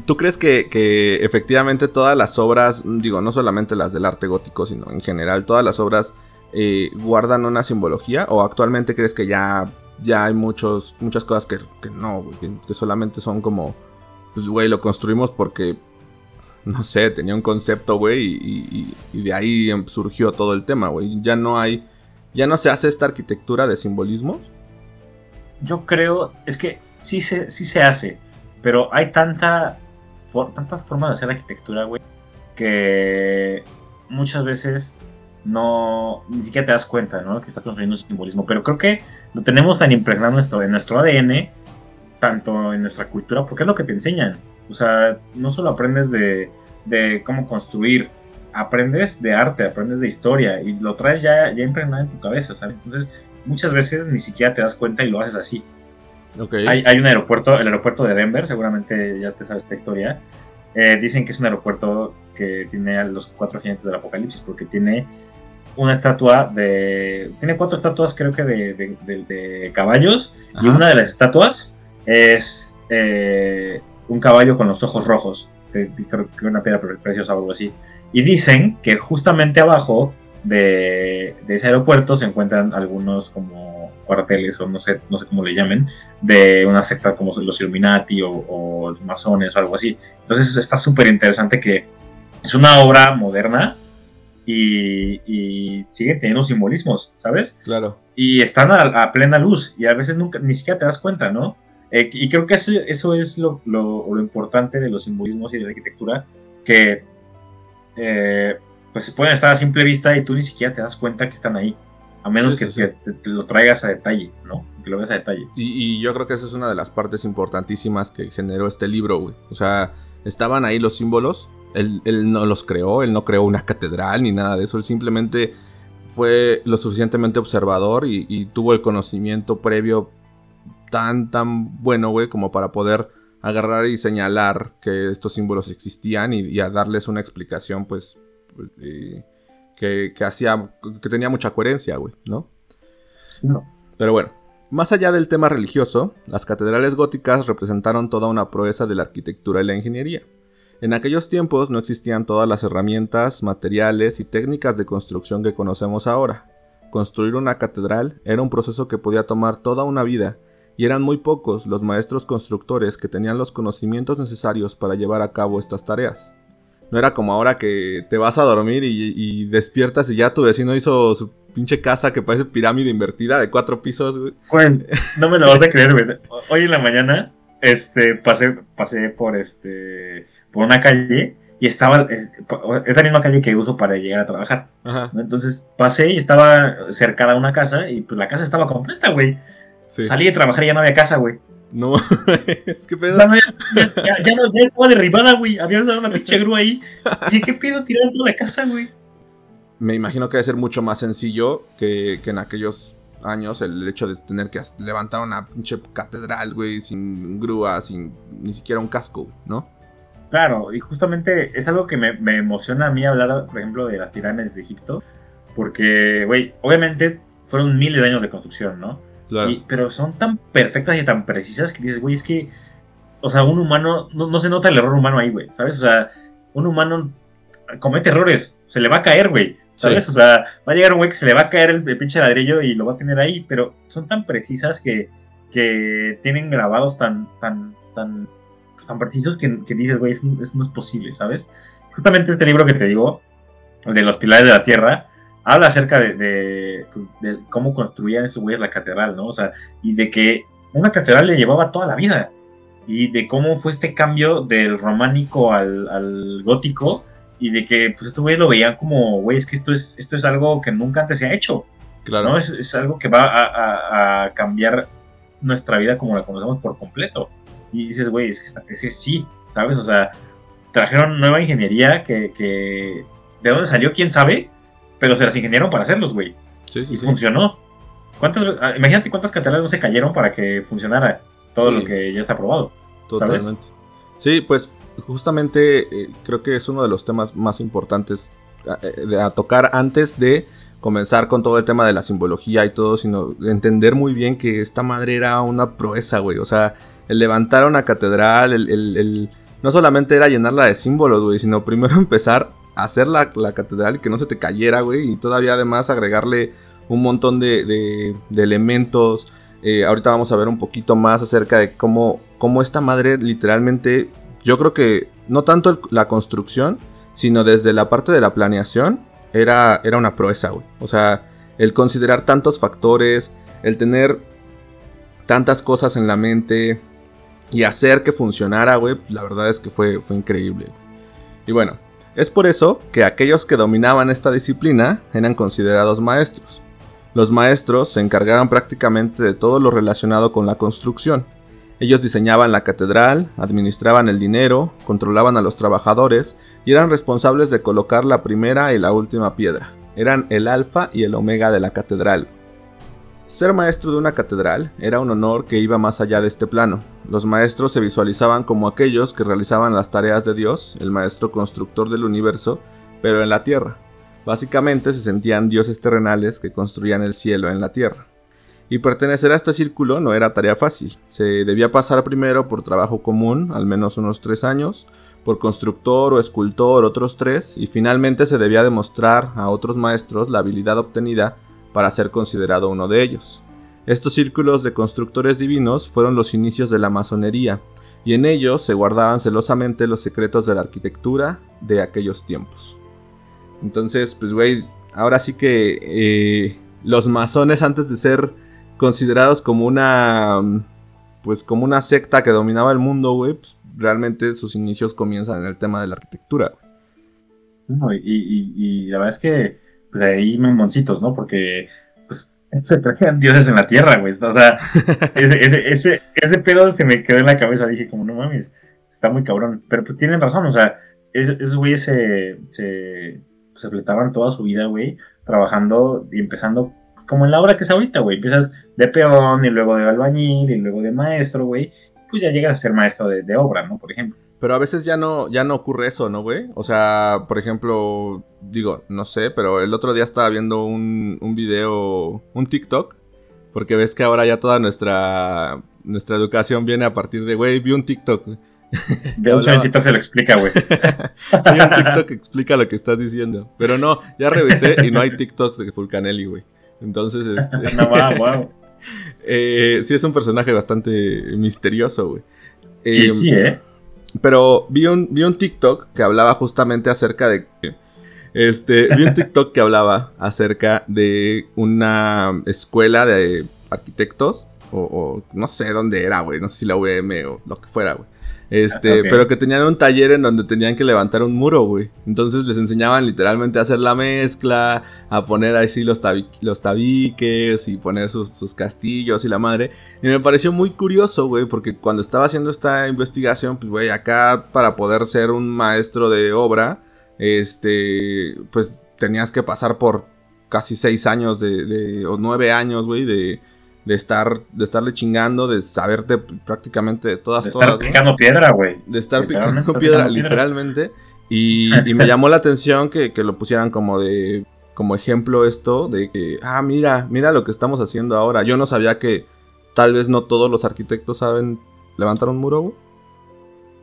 S5: ¿Tú crees que, que efectivamente todas las obras, digo, no solamente las del arte gótico, sino en general, todas las obras eh, guardan una simbología? ¿O actualmente crees que ya, ya hay muchos, muchas cosas que, que no, güey, que, solamente son como, pues, güey, lo construimos porque, no sé, tenía un concepto, güey, y, y- de ahí em- surgió todo el tema, güey. Ya no hay, ya no se hace esta arquitectura de simbolismo.
S2: Yo creo, es que sí se, sí se hace, pero hay tanta, tantas formas de hacer arquitectura, güey, que muchas veces no, ni siquiera te das cuenta, ¿no? Que estás construyendo un simbolismo, pero creo que lo tenemos tan impregnado en nuestro, en nuestro ADN, tanto en nuestra cultura, porque es lo que te enseñan. O sea, no solo aprendes de, de cómo construir, aprendes de arte, aprendes de historia y lo traes ya, ya impregnado en tu cabeza, ¿sabes? Entonces, muchas veces ni siquiera te das cuenta y lo haces así.
S5: Ok.
S2: Hay, hay un aeropuerto, el aeropuerto de Denver, seguramente ya te sabes esta historia. Eh, dicen que es un aeropuerto que tiene a los cuatro jinetes del apocalipsis porque tiene una estatua de... Tiene cuatro estatuas creo que de, de- de- de caballos y una de las estatuas es eh, un caballo con los ojos rojos. creo que una piedra pre- preciosa o algo así. Y dicen que justamente abajo de, de ese aeropuerto se encuentran algunos como cuarteles o no sé, no sé cómo le llamen, de una secta como los Illuminati o, o los masones o algo así. Entonces está súper interesante que es una obra moderna y, y sigue teniendo simbolismos, ¿sabes?
S5: Claro.
S2: y están a, a plena luz y a veces nunca ni siquiera te das cuenta, ¿no? Eh, y creo que eso, eso es lo, lo- lo importante de los simbolismos y de la arquitectura, que eh, pues pueden estar a simple vista y tú ni siquiera te das cuenta que están ahí, a menos
S5: Sí,
S2: que,
S5: sí,
S2: que
S5: sí.
S2: te, te lo traigas a detalle, ¿no? Que lo veas a detalle.
S5: Y, y yo creo que esa es una de las partes importantísimas que generó este libro, güey. O sea, estaban ahí los símbolos. Él, él no los creó, él no creó una catedral ni nada de eso. Él simplemente fue lo suficientemente observador y, y tuvo el conocimiento previo tan, tan bueno, güey, como para poder agarrar y señalar que estos símbolos existían y, y a darles una explicación, pues, pues, que, que hacía, que tenía mucha coherencia, güey, ¿no?
S2: No.
S5: Pero bueno, más allá del tema religioso, las catedrales góticas representaron toda una proeza de la arquitectura y la ingeniería. En aquellos tiempos no existían todas las herramientas, materiales y técnicas de construcción que conocemos ahora. Construir una catedral era un proceso que podía tomar toda una vida, y eran muy pocos los maestros constructores que tenían los conocimientos necesarios para llevar a cabo estas tareas. No era como ahora que te vas a dormir y, y despiertas y ya tu vecino hizo su pinche casa que parece pirámide invertida de cuatro pisos, güey.
S2: No me lo vas a creer, güey. Hoy en la mañana, este, pasé, pasé por este, por una calle y estaba, es, es la misma calle que uso para llegar a trabajar. Entonces pasé y estaba cercada a una casa y pues la casa estaba completa, güey.
S5: Sí.
S2: Salí de trabajar y ya no había casa, güey.
S5: No, es que pedo.
S2: Ya, no, ya, ya- ya no, ya estaba derribada, güey. Había una, una pinche grúa ahí. Dije, ¿qué pedo tiraron toda la casa, güey?
S5: Me imagino que debe ser mucho más sencillo que, que en aquellos años el hecho de tener que levantar una pinche catedral, güey, sin grúa, sin ni siquiera un casco, ¿no?
S2: Claro, y justamente es algo que me, me emociona a mí hablar, por ejemplo, de las pirámides de Egipto, porque, güey, obviamente fueron miles de años de construcción, ¿no?
S5: Claro.
S2: Y- pero son tan perfectas y tan precisas que dices, güey, es que, o sea, un humano, no, no se nota el error humano ahí, güey, ¿sabes? O sea, un humano comete errores, se le va a caer, güey, ¿sabes?
S5: Sí.
S2: O sea, va a llegar un güey que se le va a caer el, el pinche ladrillo y lo va a tener ahí, pero son tan precisas que, que tienen grabados tan, tan, tan, pues, tan precisos que, que dices, güey, eso, eso no es posible, ¿sabes? Justamente este libro que te digo, el de los pilares de la tierra, habla acerca de, de, de cómo construían esos güeyes la catedral, ¿no? O sea, y de que una catedral le llevaba toda la vida. Y de cómo fue este cambio del románico al, al gótico. Y de que pues estos güeyes lo veían como, güey, es que esto es, esto es algo que nunca antes se ha hecho.
S5: Claro.
S2: ¿no? Es, es algo que va a, a- a cambiar nuestra vida como la conocemos por completo. Y dices, güey, es que, está- es que sí, ¿sabes? O sea, trajeron nueva ingeniería que, que de dónde salió, quién sabe, pero se las ingeniaron para hacerlos, güey.
S5: Sí, sí,
S2: Y
S5: sí.
S2: funcionó. ¿Cuántas, ah, imagínate cuántas catedrales no se cayeron para que funcionara todo
S5: Sí.
S2: lo que ya está probado.
S5: Totalmente. Sí, pues justamente eh, creo que es uno de los temas más importantes a, eh, a tocar antes de comenzar con todo el tema de la simbología y todo, sino entender muy bien que esta madre era una proeza, güey. O sea, el levantar una catedral, el, el- no solamente era llenarla de símbolos, güey, sino primero empezar a hacer la, la catedral y que no se te cayera, güey, y todavía además agregarle un montón de, de- de elementos. Eh, ahorita vamos a ver un poquito más acerca de cómo, cómo esta madre literalmente, yo creo que no tanto la construcción, sino desde la parte de la planeación, era, era una proeza, güey. O sea, el considerar tantos factores, el tener tantas cosas en la mente y hacer que funcionara, güey, la verdad es que fue, fue increíble. Y bueno, es por eso que aquellos que dominaban esta disciplina eran considerados maestros. Los maestros se encargaban prácticamente de todo lo relacionado con la construcción. Ellos diseñaban la catedral, administraban el dinero, controlaban a los trabajadores y eran responsables de colocar la primera y la última piedra. Eran el alfa y el omega de la catedral. Ser maestro de una catedral era un honor que iba más allá de este plano. Los maestros se visualizaban como aquellos que realizaban las tareas de Dios, el maestro constructor del universo, pero en la tierra. Básicamente se sentían dioses terrenales que construían el cielo en la tierra. Y pertenecer a este círculo no era tarea fácil. Se debía pasar primero por trabajo común, al menos unos tres años, por constructor o escultor otros tres, y finalmente se debía demostrar a otros maestros la habilidad obtenida para ser considerado uno de ellos. Estos círculos de constructores divinos fueron los inicios de la masonería, y en ellos se guardaban celosamente los secretos de la arquitectura de aquellos tiempos. Entonces, pues, güey, ahora sí que eh, los masones antes de ser considerados como una, pues, como una secta que dominaba el mundo, güey, pues, realmente sus inicios comienzan en el tema de la arquitectura.
S2: y la verdad es que, pues ahí memoncitos, ¿no? Porque, pues, se trajeron dioses en la tierra, güey. O sea, ese, ese, ese, ese pedo se me quedó en la cabeza. Dije, como, no mames, está muy cabrón. Pero pues tienen razón, o sea, es- esos güeyes se, se, se fletaban toda su vida, güey, trabajando y empezando como en la obra que es ahorita, güey. Empiezas de peón y luego de albañil y luego de maestro, güey. Pues ya llegas a ser maestro de, de obra, ¿no? Por ejemplo.
S5: Pero a veces ya no, ya no ocurre eso, ¿no, güey? O sea, por ejemplo, digo, no sé, pero el otro día estaba viendo un, un video, un TikTok, porque ves que ahora ya toda nuestra, nuestra educación viene a partir de, güey, vi un TikTok.
S2: De un TikTok se lo explica, güey.
S5: Vi un TikTok que explica lo que estás diciendo. Pero no, ya revisé y no hay TikToks de Fulcanelli, güey. Entonces, este...
S2: No, wow, wow.
S5: eh, sí es un personaje bastante misterioso, güey.
S2: Y
S5: Eh,
S2: sí, ¿eh?
S5: Pero vi un, vi un TikTok que hablaba justamente acerca de... Este, vi un TikTok que hablaba acerca de una escuela de arquitectos. O, no sé dónde era, güey. No sé si la UM o lo que fuera, güey. Este, pero que tenían un taller en donde tenían que levantar un muro, güey. Entonces les enseñaban literalmente a hacer la mezcla, a poner así los, tabi- los tabiques y poner sus, sus castillos y la madre. Y me pareció muy curioso, güey, porque cuando estaba haciendo esta investigación, pues, güey, acá para poder ser un maestro de obra, este, pues tenías que pasar por casi seis años de, de- o nueve años, güey, de, de estar, de estarle chingando, de saberte prácticamente de todas,
S2: De
S5: todas.
S2: estar picando piedra, güey.
S5: De estar picando piedra, literalmente. Y, y me llamó la atención que, que lo pusieran como de. Como ejemplo esto de que, ah, mira, mira lo que estamos haciendo ahora. Yo no sabía que tal vez no todos los arquitectos saben levantar un muro, güey.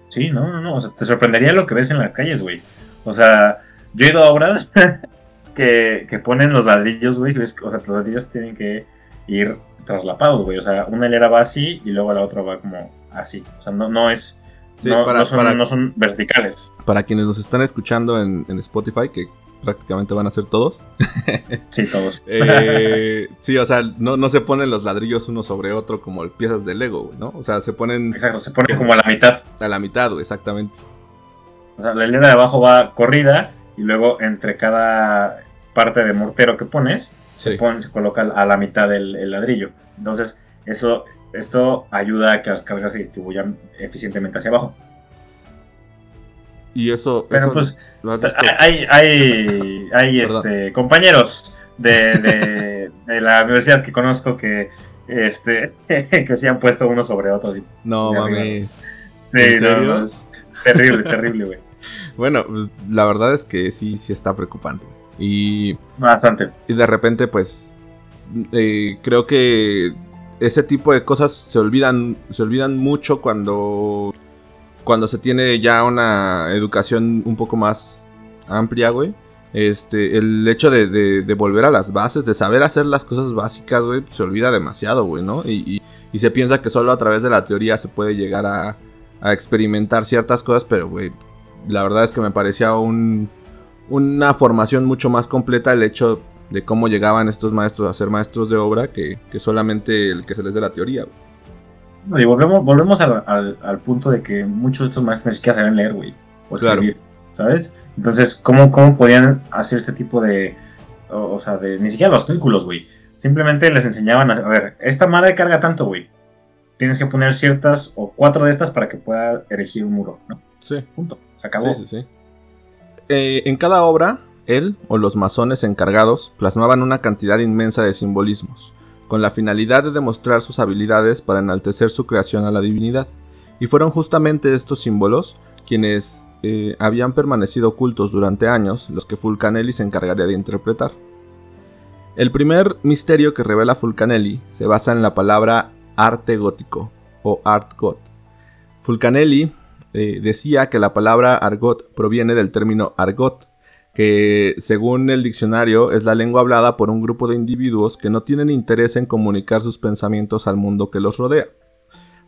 S2: Sí, no, no, no. O sea, te sorprendería lo que ves en las calles, güey. O sea, yo he ido a obras que, que ponen los ladrillos, güey. O sea, los ladrillos tienen que ir traslapados, güey. O sea, una hilera va así y luego la otra va como así. O sea, no, no es.
S5: Sí,
S2: no,
S5: para-
S2: no son,
S5: para-
S2: no son verticales.
S5: Para quienes nos están escuchando en, en Spotify, que prácticamente van a ser todos.
S2: Sí, todos.
S5: eh, sí, o sea, no, no se ponen los ladrillos uno sobre otro como piezas de Lego, güey, ¿no? O sea, se ponen
S2: Exacto, se pone como a la mitad.
S5: a la mitad, güey, exactamente.
S2: O sea, la hilera de abajo va corrida y luego entre cada parte de mortero que pones, se, pone, se coloca a la mitad el, el ladrillo. Entonces, eso, esto ayuda a que las cargas se distribuyan eficientemente hacia abajo.
S5: Y eso,
S2: Pero
S5: eso
S2: pues,
S5: lo has visto.
S2: hay, hay, hay este, compañeros de, de, de la universidad que conozco que, este, que se han puesto uno sobre otro. así.
S5: No mames.
S2: arriba.
S5: ¿En
S2: Sí, no,
S5: serio?
S2: no, es terrible, terrible, güey.
S5: Bueno, pues, la verdad es que sí, sí está preocupante. Y,
S2: Bastante.
S5: y de repente, pues, eh, creo que ese tipo de cosas se olvidan, se olvidan mucho cuando, cuando se tiene ya una educación un poco más amplia, güey. Este, el hecho de, de- de volver a las bases, de saber hacer las cosas básicas, güey, se olvida demasiado, güey, ¿no? Y, y- y se piensa que solo a través de la teoría se puede llegar a, a experimentar ciertas cosas, pero, güey, la verdad es que me parecía un, una formación mucho más completa el hecho de cómo llegaban estos maestros a ser maestros de obra que, que solamente el que se les dé la teoría. güey.
S2: No, y volvemos, volvemos al, al- al punto de que muchos de estos maestros ni siquiera saben leer, güey. O
S5: Claro.
S2: escribir, ¿sabes? Entonces, ¿cómo, ¿cómo podían hacer este tipo de. O, o sea, de. Ni siquiera los cálculos, güey. Simplemente les enseñaban a. A ver, esta madre carga tanto, güey. Tienes que poner ciertas o cuatro de estas para que pueda erigir un muro, ¿no?
S5: Sí.
S2: Punto. Se acabó.
S5: Sí, sí, sí. Eh, en cada obra, él o los masones encargados plasmaban una cantidad inmensa de simbolismos, con la finalidad de demostrar sus habilidades para enaltecer su creación a la divinidad. Y fueron justamente estos símbolos quienes eh, habían permanecido ocultos durante años, los que Fulcanelli se encargaría de interpretar. El primer misterio que revela Fulcanelli se basa en la palabra arte gótico o art god. Fulcanelli eh, decía que la palabra argot proviene del término argot, que según el diccionario es la lengua hablada por un grupo de individuos que no tienen interés en comunicar sus pensamientos al mundo que los rodea.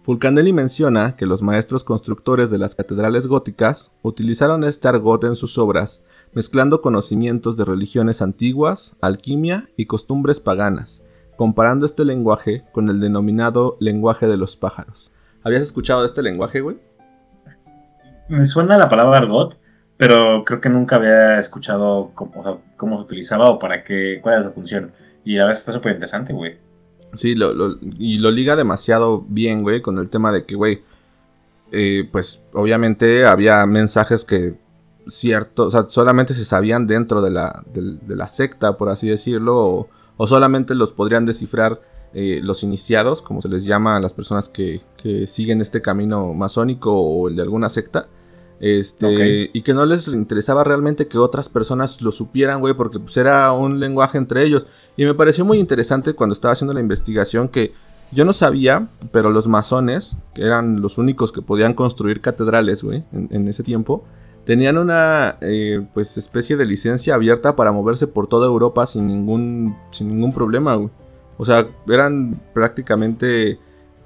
S5: Fulcanelli menciona que los maestros constructores de las catedrales góticas utilizaron este argot en sus obras, mezclando conocimientos de religiones antiguas, alquimia y costumbres paganas, comparando este lenguaje con el denominado lenguaje de los pájaros. ¿Habías escuchado este lenguaje, güey?
S2: Me suena la palabra argot, pero creo que nunca había escuchado cómo, cómo se utilizaba o para qué, cuál era su función. Y a veces está súper interesante, güey.
S5: Sí, lo, lo- y lo liga demasiado bien, güey, con el tema de que, güey, eh, pues obviamente había mensajes que cierto, o sea, solamente se sabían dentro de la, del- de la secta, por así decirlo, o, o solamente los podrían descifrar eh, los iniciados, como se les llama a las personas que, que siguen este camino masónico o el de alguna secta. Este, y que no les interesaba realmente que otras personas lo supieran, güey, porque pues era un lenguaje entre ellos. Y me pareció muy interesante cuando estaba haciendo la investigación que yo no sabía, pero los masones, que eran los únicos que podían construir catedrales, güey, en, en ese tiempo, tenían una eh, pues especie de licencia abierta para moverse por toda Europa sin ningún, sin ningún problema, güey. O sea, eran prácticamente,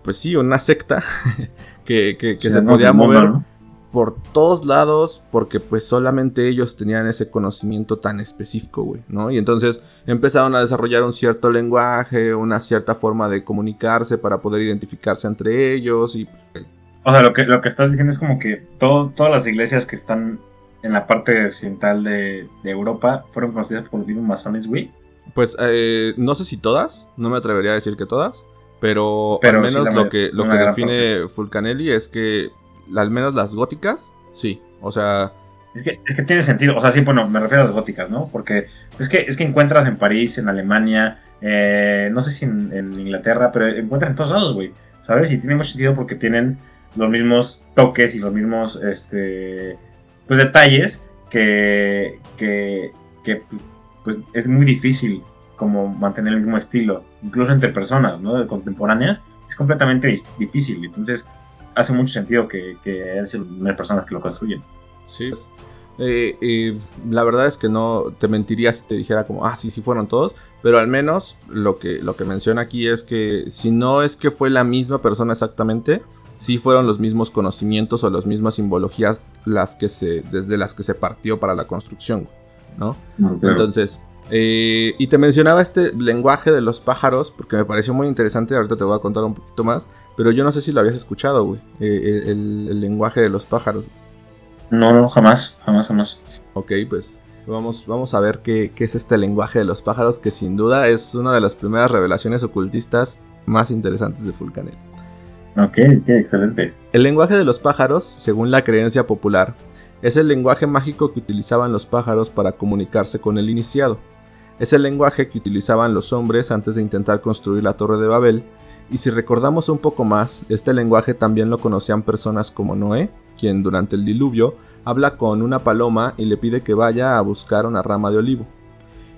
S5: pues sí, una secta que, que- que
S2: Sí,
S5: se
S2: no,
S5: podía
S2: mundo,
S5: mover
S2: ¿no?
S5: por todos lados porque pues solamente ellos tenían ese conocimiento tan específico, güey, ¿no? Y entonces empezaron a desarrollar un cierto lenguaje, una cierta forma de comunicarse para poder identificarse entre ellos y pues, eh,
S2: O sea, lo que, lo que estás diciendo es como que todo- todas las iglesias que están en la parte occidental de, de Europa fueron construidas por los mismos masones, güey.
S5: Pues eh, no sé si todas, no me atrevería a decir que todas, pero,
S2: Pero
S5: al menos lo que, lo que define Fulcanelli es que al menos las góticas, sí, o sea,
S2: Es que, es que tiene sentido, o sea, sí, bueno, me refiero a las góticas, ¿no? Porque es que, es que encuentras en París, en Alemania, eh, no sé si en, en Inglaterra, pero encuentras en todos lados, güey, ¿sabes? Y tiene mucho sentido porque tienen los mismos toques y los mismos, este, pues detalles que, que, que pues es muy difícil como mantener el mismo estilo, incluso entre personas, ¿no? Contemporáneas, es completamente difícil, entonces hace mucho sentido que, que sido las personas que lo construyen.
S5: Sí. eh, la verdad es que no te mentiría si te dijera como, ah, sí, sí fueron todos. Pero al menos lo que, lo que menciona aquí es que si no es que fue la misma persona exactamente, sí fueron los mismos conocimientos o las mismas simbologías las que se, desde las que se partió para la construcción, ¿no? Entonces, eh, y te mencionaba este lenguaje de los pájaros, porque me pareció muy interesante, ahorita te voy a contar un poquito más, pero yo no sé si lo habías escuchado, güey, eh, el, el- el lenguaje de los pájaros.
S2: No, no, jamás, jamás, jamás.
S5: Ok, pues vamos, vamos a ver qué, qué es este lenguaje de los pájaros, que sin duda es una de las primeras revelaciones ocultistas más interesantes de Fulcanel.
S2: Ok, ok, excelente.
S5: El lenguaje de los pájaros, según la creencia popular, es el lenguaje mágico que utilizaban los pájaros para comunicarse con el iniciado. Es el lenguaje que utilizaban los hombres antes de intentar construir la Torre de Babel, y si recordamos un poco más, este lenguaje también lo conocían personas como Noé, quien durante el diluvio habla con una paloma y le pide que vaya a buscar una rama de olivo.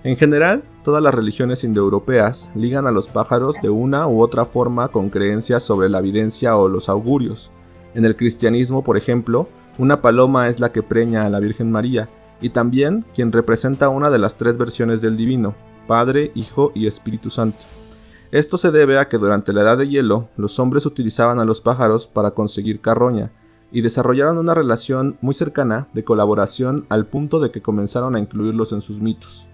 S5: En general, todas las religiones indoeuropeas ligan a los pájaros de una u otra forma con creencias sobre la evidencia o los augurios. En el cristianismo, por ejemplo, una paloma es la que preña a la Virgen María, y también quien representa una de las tres versiones del divino, Padre, Hijo y Espíritu Santo. Esto se debe a que durante la Edad de Hielo, los hombres utilizaban a los pájaros para conseguir carroña, y desarrollaron una relación muy cercana de colaboración al punto de que comenzaron a incluirlos en sus mitos.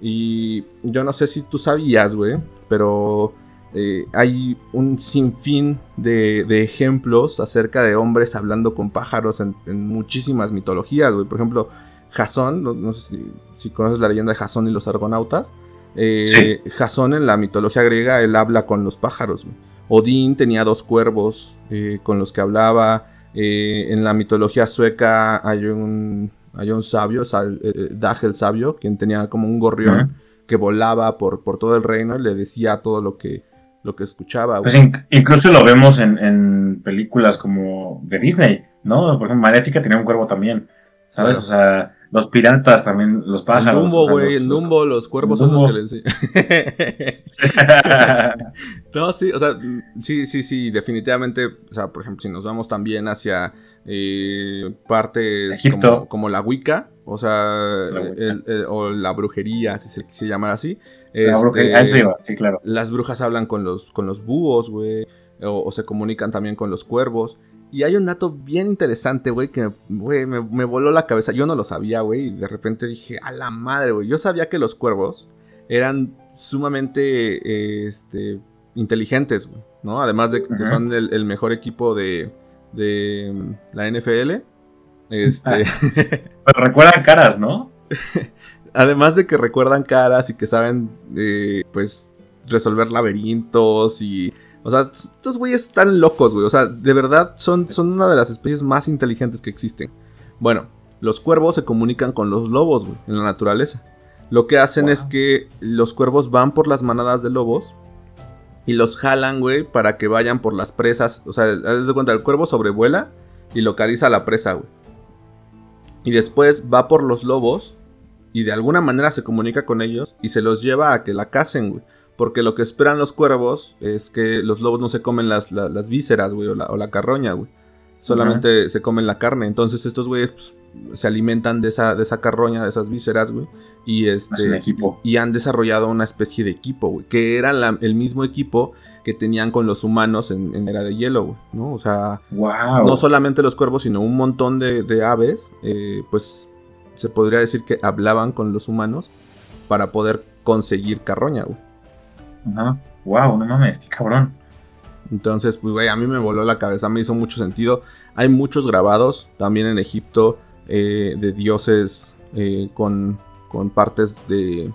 S5: Y yo no sé si tú sabías, güey, pero eh, hay un sinfín de, de ejemplos acerca de hombres hablando con pájaros en, en muchísimas mitologías, güey. Por ejemplo, Jasón, no, no sé si, si conoces la leyenda de Jasón y los argonautas. Eh,
S2: Sí.
S5: Jasón en la mitología griega, él habla con los pájaros, güey. Odín tenía dos cuervos eh, con los que hablaba. Eh, en la mitología sueca hay un, hay un sabio, Sal- Dag el sabio, quien tenía como un gorrión que volaba por, por todo el reino y le decía todo lo que, lo que escuchaba.
S2: Pues incluso lo vemos en, en películas como de Disney, ¿no? Por ejemplo, Maléfica tenía un cuervo también, ¿sabes?
S5: Claro.
S2: O sea, los piratas también, los pájaros.
S5: en Dumbo,
S2: o sea,
S5: güey, en Dumbo los cuervos son los que le enseñan. no, sí, o sea, sí, sí, sí, definitivamente, o sea, por ejemplo, si nos vamos también hacia eh, partes como, como la Wicca, o sea,
S2: La Wicca.
S5: el- el- o la brujería, si se quisiera llamar así.
S2: La
S5: este,
S2: brujería, a eso iba, sí, claro.
S5: Las brujas hablan con los, con los búhos, güey. O, o se comunican también con los cuervos. Y hay un dato bien interesante, güey, que me, me voló la cabeza. Yo no lo sabía, güey. Y de repente dije, a la madre, güey. Yo sabía que los cuervos eran sumamente eh, este, inteligentes, güey. ¿No? Además de que son el, el mejor equipo de, de la NFL. Este.
S2: Pero recuerdan caras, ¿no?
S5: Además de que recuerdan caras y que saben, eh, pues, resolver laberintos y... O sea, estos güeyes están locos, güey. O sea, de verdad son, son una de las especies más inteligentes que existen. Bueno, los cuervos se comunican con los lobos, güey, en la naturaleza. Lo que hacen
S2: Wow.
S5: es que los cuervos van por las manadas de lobos y los jalan, güey, para que vayan por las presas. O sea, haz de cuenta, el cuervo sobrevuela y localiza la presa, güey. Y después va por los lobos y de alguna manera se comunica con ellos y se los lleva a que la casen, güey. Porque lo que esperan los cuervos es que los lobos no se comen las, la- las vísceras, güey, o la, o la carroña, güey. Solamente se comen la carne. Entonces estos güeyes pues, se alimentan de esa, de esa carroña, de esas vísceras, güey. Y
S2: Hacen
S5: este.
S2: equipo.
S5: Y han desarrollado una especie de equipo, güey. Que era la- el mismo equipo que tenían con los humanos en, en Era de Hielo, güey. ¿No? O sea.
S2: Wow.
S5: No solamente los cuervos, sino un montón de, de aves, eh, pues se podría decir que hablaban con los humanos para poder conseguir carroña, güey.
S2: Ajá. Wow, no mames, qué cabrón.
S5: Entonces, pues, güey, a mí me voló la cabeza, me hizo mucho sentido. Hay muchos grabados también en Egipto eh, de dioses eh, con, con partes de,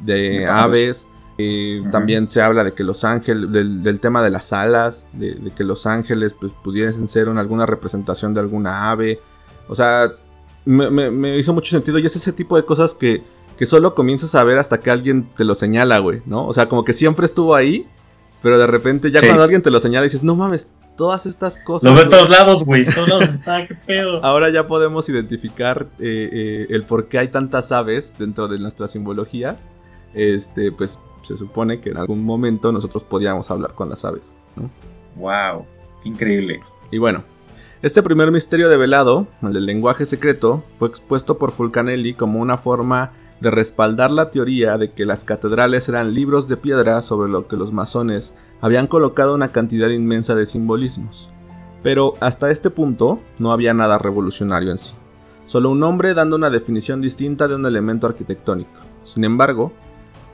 S5: de aves. Eh. También se habla de que los ángeles, del, del tema de las alas, de, de que los ángeles pues, pudiesen ser una- alguna representación de alguna ave. O sea, me, me- me hizo mucho sentido y es ese tipo de cosas que, que solo comienzas a ver hasta que alguien te lo señala, güey, ¿no? O sea, como que siempre estuvo ahí, pero de repente ya
S2: Sí.
S5: cuando alguien te lo señala dices, no mames, todas estas cosas...
S2: Lo veo en
S5: güey".
S2: todos lados, güey. Todos lados está, qué pedo.
S5: Ahora ya podemos identificar eh, eh, el por qué hay tantas aves dentro de nuestras simbologías. Este, pues se supone que en algún momento nosotros podíamos hablar con las aves, ¿no?
S2: Wow, qué increíble.
S5: Y bueno, este primer misterio develado, el del lenguaje secreto, fue expuesto por Fulcanelli como una forma de respaldar la teoría de que las catedrales eran libros de piedra sobre lo que los masones habían colocado una cantidad inmensa de simbolismos. Pero hasta este punto no había nada revolucionario en sí, solo un hombre dando una definición distinta de un elemento arquitectónico. Sin embargo,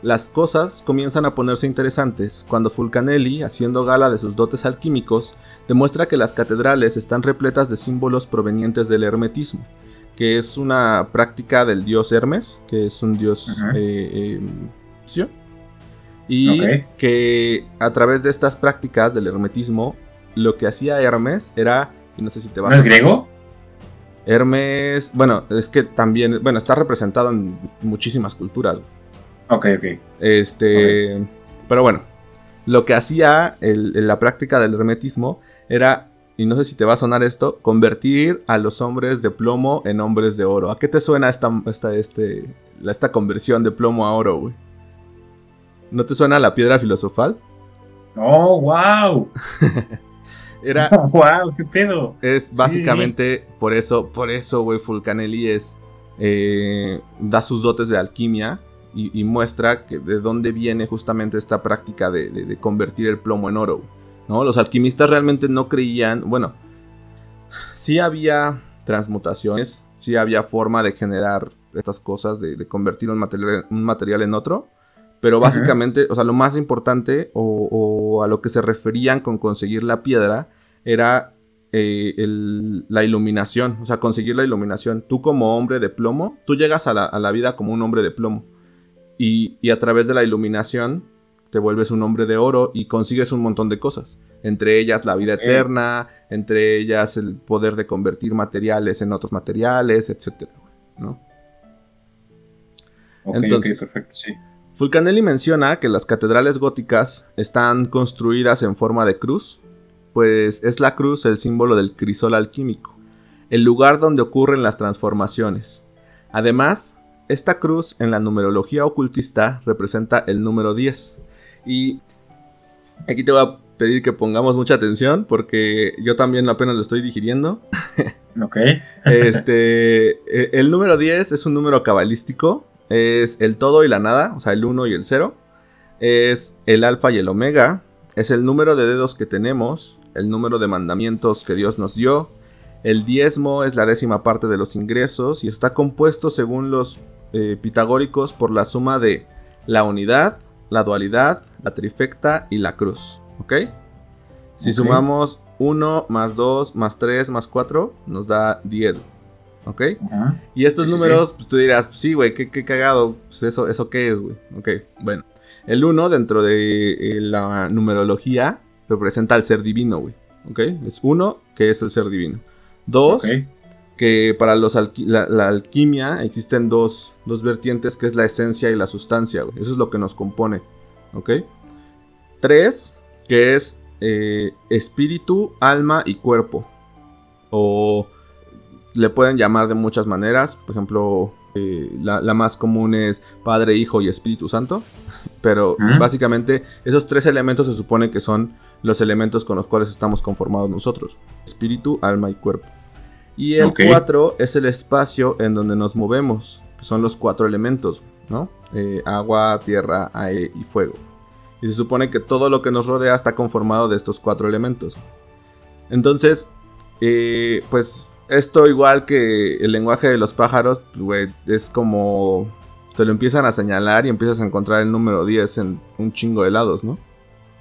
S5: las cosas comienzan a ponerse interesantes cuando Fulcanelli, haciendo gala de sus dotes alquímicos, demuestra que las catedrales están repletas de símbolos provenientes del hermetismo, que es una práctica del dios Hermes, que es un dios eh, eh, egipcio, y que a través de estas prácticas del hermetismo, lo que hacía Hermes era, y no sé si te vas
S2: ¿No es griego?
S5: Hermes, bueno, es que también, bueno, está representado en muchísimas culturas.
S2: Ok, ok.
S5: Este, pero bueno, lo que hacía el- la práctica del hermetismo era, y no sé si te va a sonar esto, convertir a los hombres de plomo en hombres de oro. ¿A qué te suena esta, esta, este, la- esta conversión de plomo a oro, güey? ¿No te suena la piedra filosofal?
S2: Oh, wow.
S5: Era,
S2: wow, qué pedo.
S5: Es
S2: Sí.
S5: básicamente por eso, por eso, güey, Fulcanelli es. eh, da sus dotes de alquimia y, y muestra que de dónde viene justamente esta práctica de, de- de convertir el plomo en oro. ¿no? Los alquimistas realmente no creían. Bueno, sí había transmutaciones, sí había forma de generar estas cosas, de, de convertir un material, un material en otro. Pero básicamente, o sea, lo más importante o, o a lo que se referían con conseguir la piedra era eh, el- la iluminación, o sea, conseguir la iluminación. Tú como hombre de plomo, tú llegas a la, a la vida como un hombre de plomo. Y, y a través de la iluminación te vuelves un hombre de oro y consigues un montón de cosas. Entre ellas la vida eterna, entre ellas el poder de convertir materiales en otros materiales, etcétera, ¿no?
S2: Ok,
S5: Entonces-
S2: ok, perfecto, sí.
S5: Fulcanelli menciona que las catedrales góticas están construidas en forma de cruz, pues es la cruz el símbolo del crisol alquímico, el lugar donde ocurren las transformaciones. Además, esta cruz en la numerología ocultista representa el número 10. Y aquí te voy a pedir que pongamos mucha atención porque yo también apenas lo estoy digiriendo.
S2: Ok.
S5: Este, e- el número 10 es un número cabalístico, es el todo y la nada, o sea, el 1 y el 0. Es el alfa y el omega, es el número de dedos que tenemos, el número de mandamientos que Dios nos dio. El diezmo es la décima parte de los ingresos y está compuesto según los eh, pitagóricos por la suma de la unidad, la dualidad, la trifecta y la cruz. ¿Ok? Si
S2: Ok.
S5: sumamos 1 más 2 más 3 más 4, nos da 10. ¿Ok?
S2: Ajá.
S5: Y estos
S2: Sí, sí,
S5: números, pues tú dirás, sí, güey, qué, qué cagado. Pues eso, ¿eso qué es, güey? Ok, bueno. El 1 dentro de eh, la numerología representa al ser divino, güey. ¿Ok? Es 1, que es el ser divino. 2,
S2: Ok.
S5: Que para los alqui- la, la alquimia existen dos, dos vertientes, que es la esencia y la sustancia, güey. Eso es lo que nos compone. ¿Ok? 3, que es eh, espíritu, alma y cuerpo. O le pueden llamar de muchas maneras. Por ejemplo, eh, la, la más común es Padre, Hijo y Espíritu Santo. Pero básicamente esos tres elementos se supone que son los elementos con los cuales estamos conformados nosotros. Espíritu, alma y cuerpo. Y el
S2: Ok.
S5: 4 es el espacio en donde nos movemos, que son los cuatro elementos, ¿no? Eh, agua, tierra, aire y fuego. Y se supone que todo lo que nos rodea está conformado de estos cuatro elementos. Entonces, eh, pues esto igual que el lenguaje de los pájaros, güey, es como... Te lo empiezan a señalar y empiezas a encontrar el número 10 en un chingo de lados, ¿no?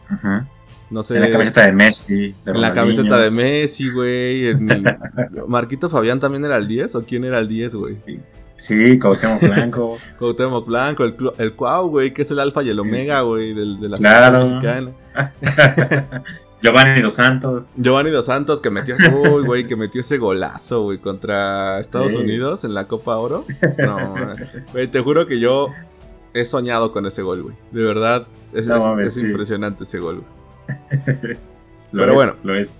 S2: Ajá.
S5: No sé.
S2: En la camiseta de Messi. de
S5: En la camiseta de Messi, güey. en- Marquito Fabián también era el 10 o quién era el 10, güey?
S2: Sí, sí Cuauhtémoc Blanco.
S5: Cuauhtémoc Blanco, el, el Cuau, güey, que es el alfa y el omega, güey, del- de la
S2: Claro.
S5: mexicana.
S2: Giovanni Dos Santos.
S5: Giovanni Dos Santos que metió, uy, güey, que metió ese golazo, güey, contra Estados
S2: Sí.
S5: Unidos en la Copa Oro. No, güey, te juro que yo he soñado con ese gol, güey. De verdad, es,
S2: No
S5: es-
S2: mames,
S5: es
S2: sí.
S5: impresionante ese gol, güey. Pero
S2: es,
S5: bueno.
S2: Lo es.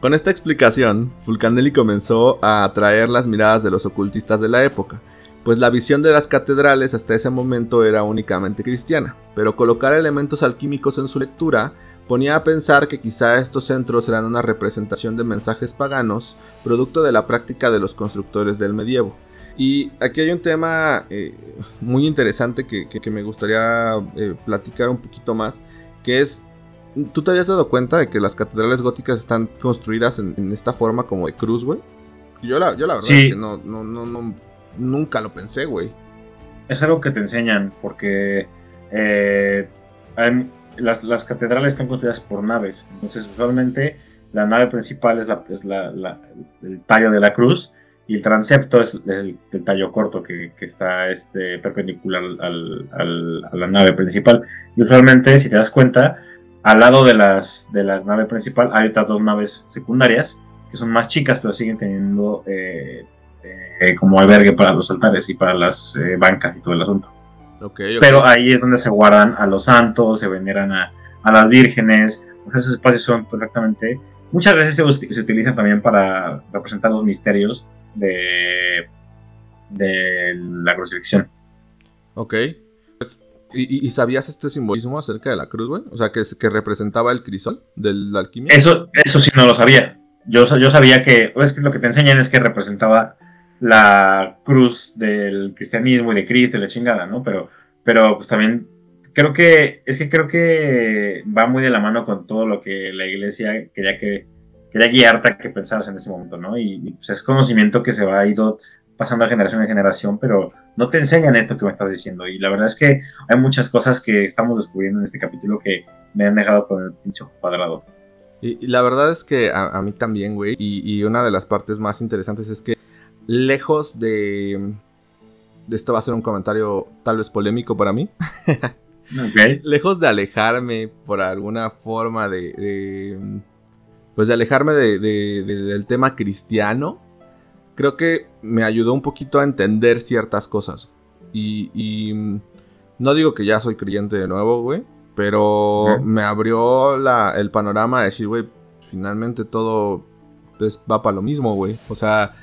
S5: Con esta explicación, Fulcanelli comenzó a atraer las miradas de los ocultistas de la época, pues la visión de las catedrales hasta ese momento era únicamente cristiana, pero colocar elementos alquímicos en su lectura ponía a pensar que quizá estos centros eran una representación de mensajes paganos, producto de la práctica de los constructores del medievo. Y aquí hay un tema eh, muy interesante que, que- que me gustaría eh, platicar un poquito más, que es ¿Tú te habías dado cuenta de que las catedrales góticas están construidas en, en esta forma como de cruz, güey? Yo la, yo la verdad
S2: Sí.
S5: es que no, no, no, no, nunca lo pensé, güey.
S2: Es algo que te enseñan porque eh, hay- las, las catedrales están construidas por naves. Entonces, usualmente la nave principal es, la, es la- la- el tallo de la cruz y el transepto es el, el tallo corto que, que está este, perpendicular al- al- a la nave principal. Y usualmente, si te das cuenta, al lado de, las, de la nave principal hay otras dos naves secundarias que son más chicas, pero siguen teniendo eh, eh, como albergue para los altares y para las eh, bancas y todo el asunto. Pero ahí es donde se guardan a los santos, se veneran a, a las vírgenes. Esos espacios son perfectamente. Muchas veces se, se utilizan también para representar los misterios de, de la crucifixión.
S5: Ok. ¿Y, sabías este simbolismo acerca de la cruz, güey? O sea, que, que representaba el crisol del alquimia.
S2: Eso, eso sí no lo sabía. Yo, yo sabía que, es que lo que te enseñan es que representaba la cruz del cristianismo y de Cristo y la chingada, ¿no? Pero, pero pues también creo que, es que creo que va muy de la mano con todo lo que la iglesia quería que, quería guiarte a que pensaras en ese momento, ¿no? Y, y, pues es conocimiento que se va ido pasando de generación en generación, pero no te enseñan esto que me estás diciendo. Y la verdad es que hay muchas cosas que estamos descubriendo en este capítulo que me han dejado con el pincho cuadrado.
S5: Y, y la verdad es que a, a mí también, güey. Y, y una de las partes más interesantes es que lejos de... Esto va a ser un comentario tal vez polémico para mí.
S2: Ok.
S5: lejos de alejarme por alguna forma de... de, pues de alejarme de- del tema cristiano, creo que me ayudó un poquito a entender ciertas cosas. Y, y, no digo que ya soy creyente de nuevo, güey, pero me abrió la- el panorama de decir, güey, finalmente todo pues, va para lo mismo, güey. O sea,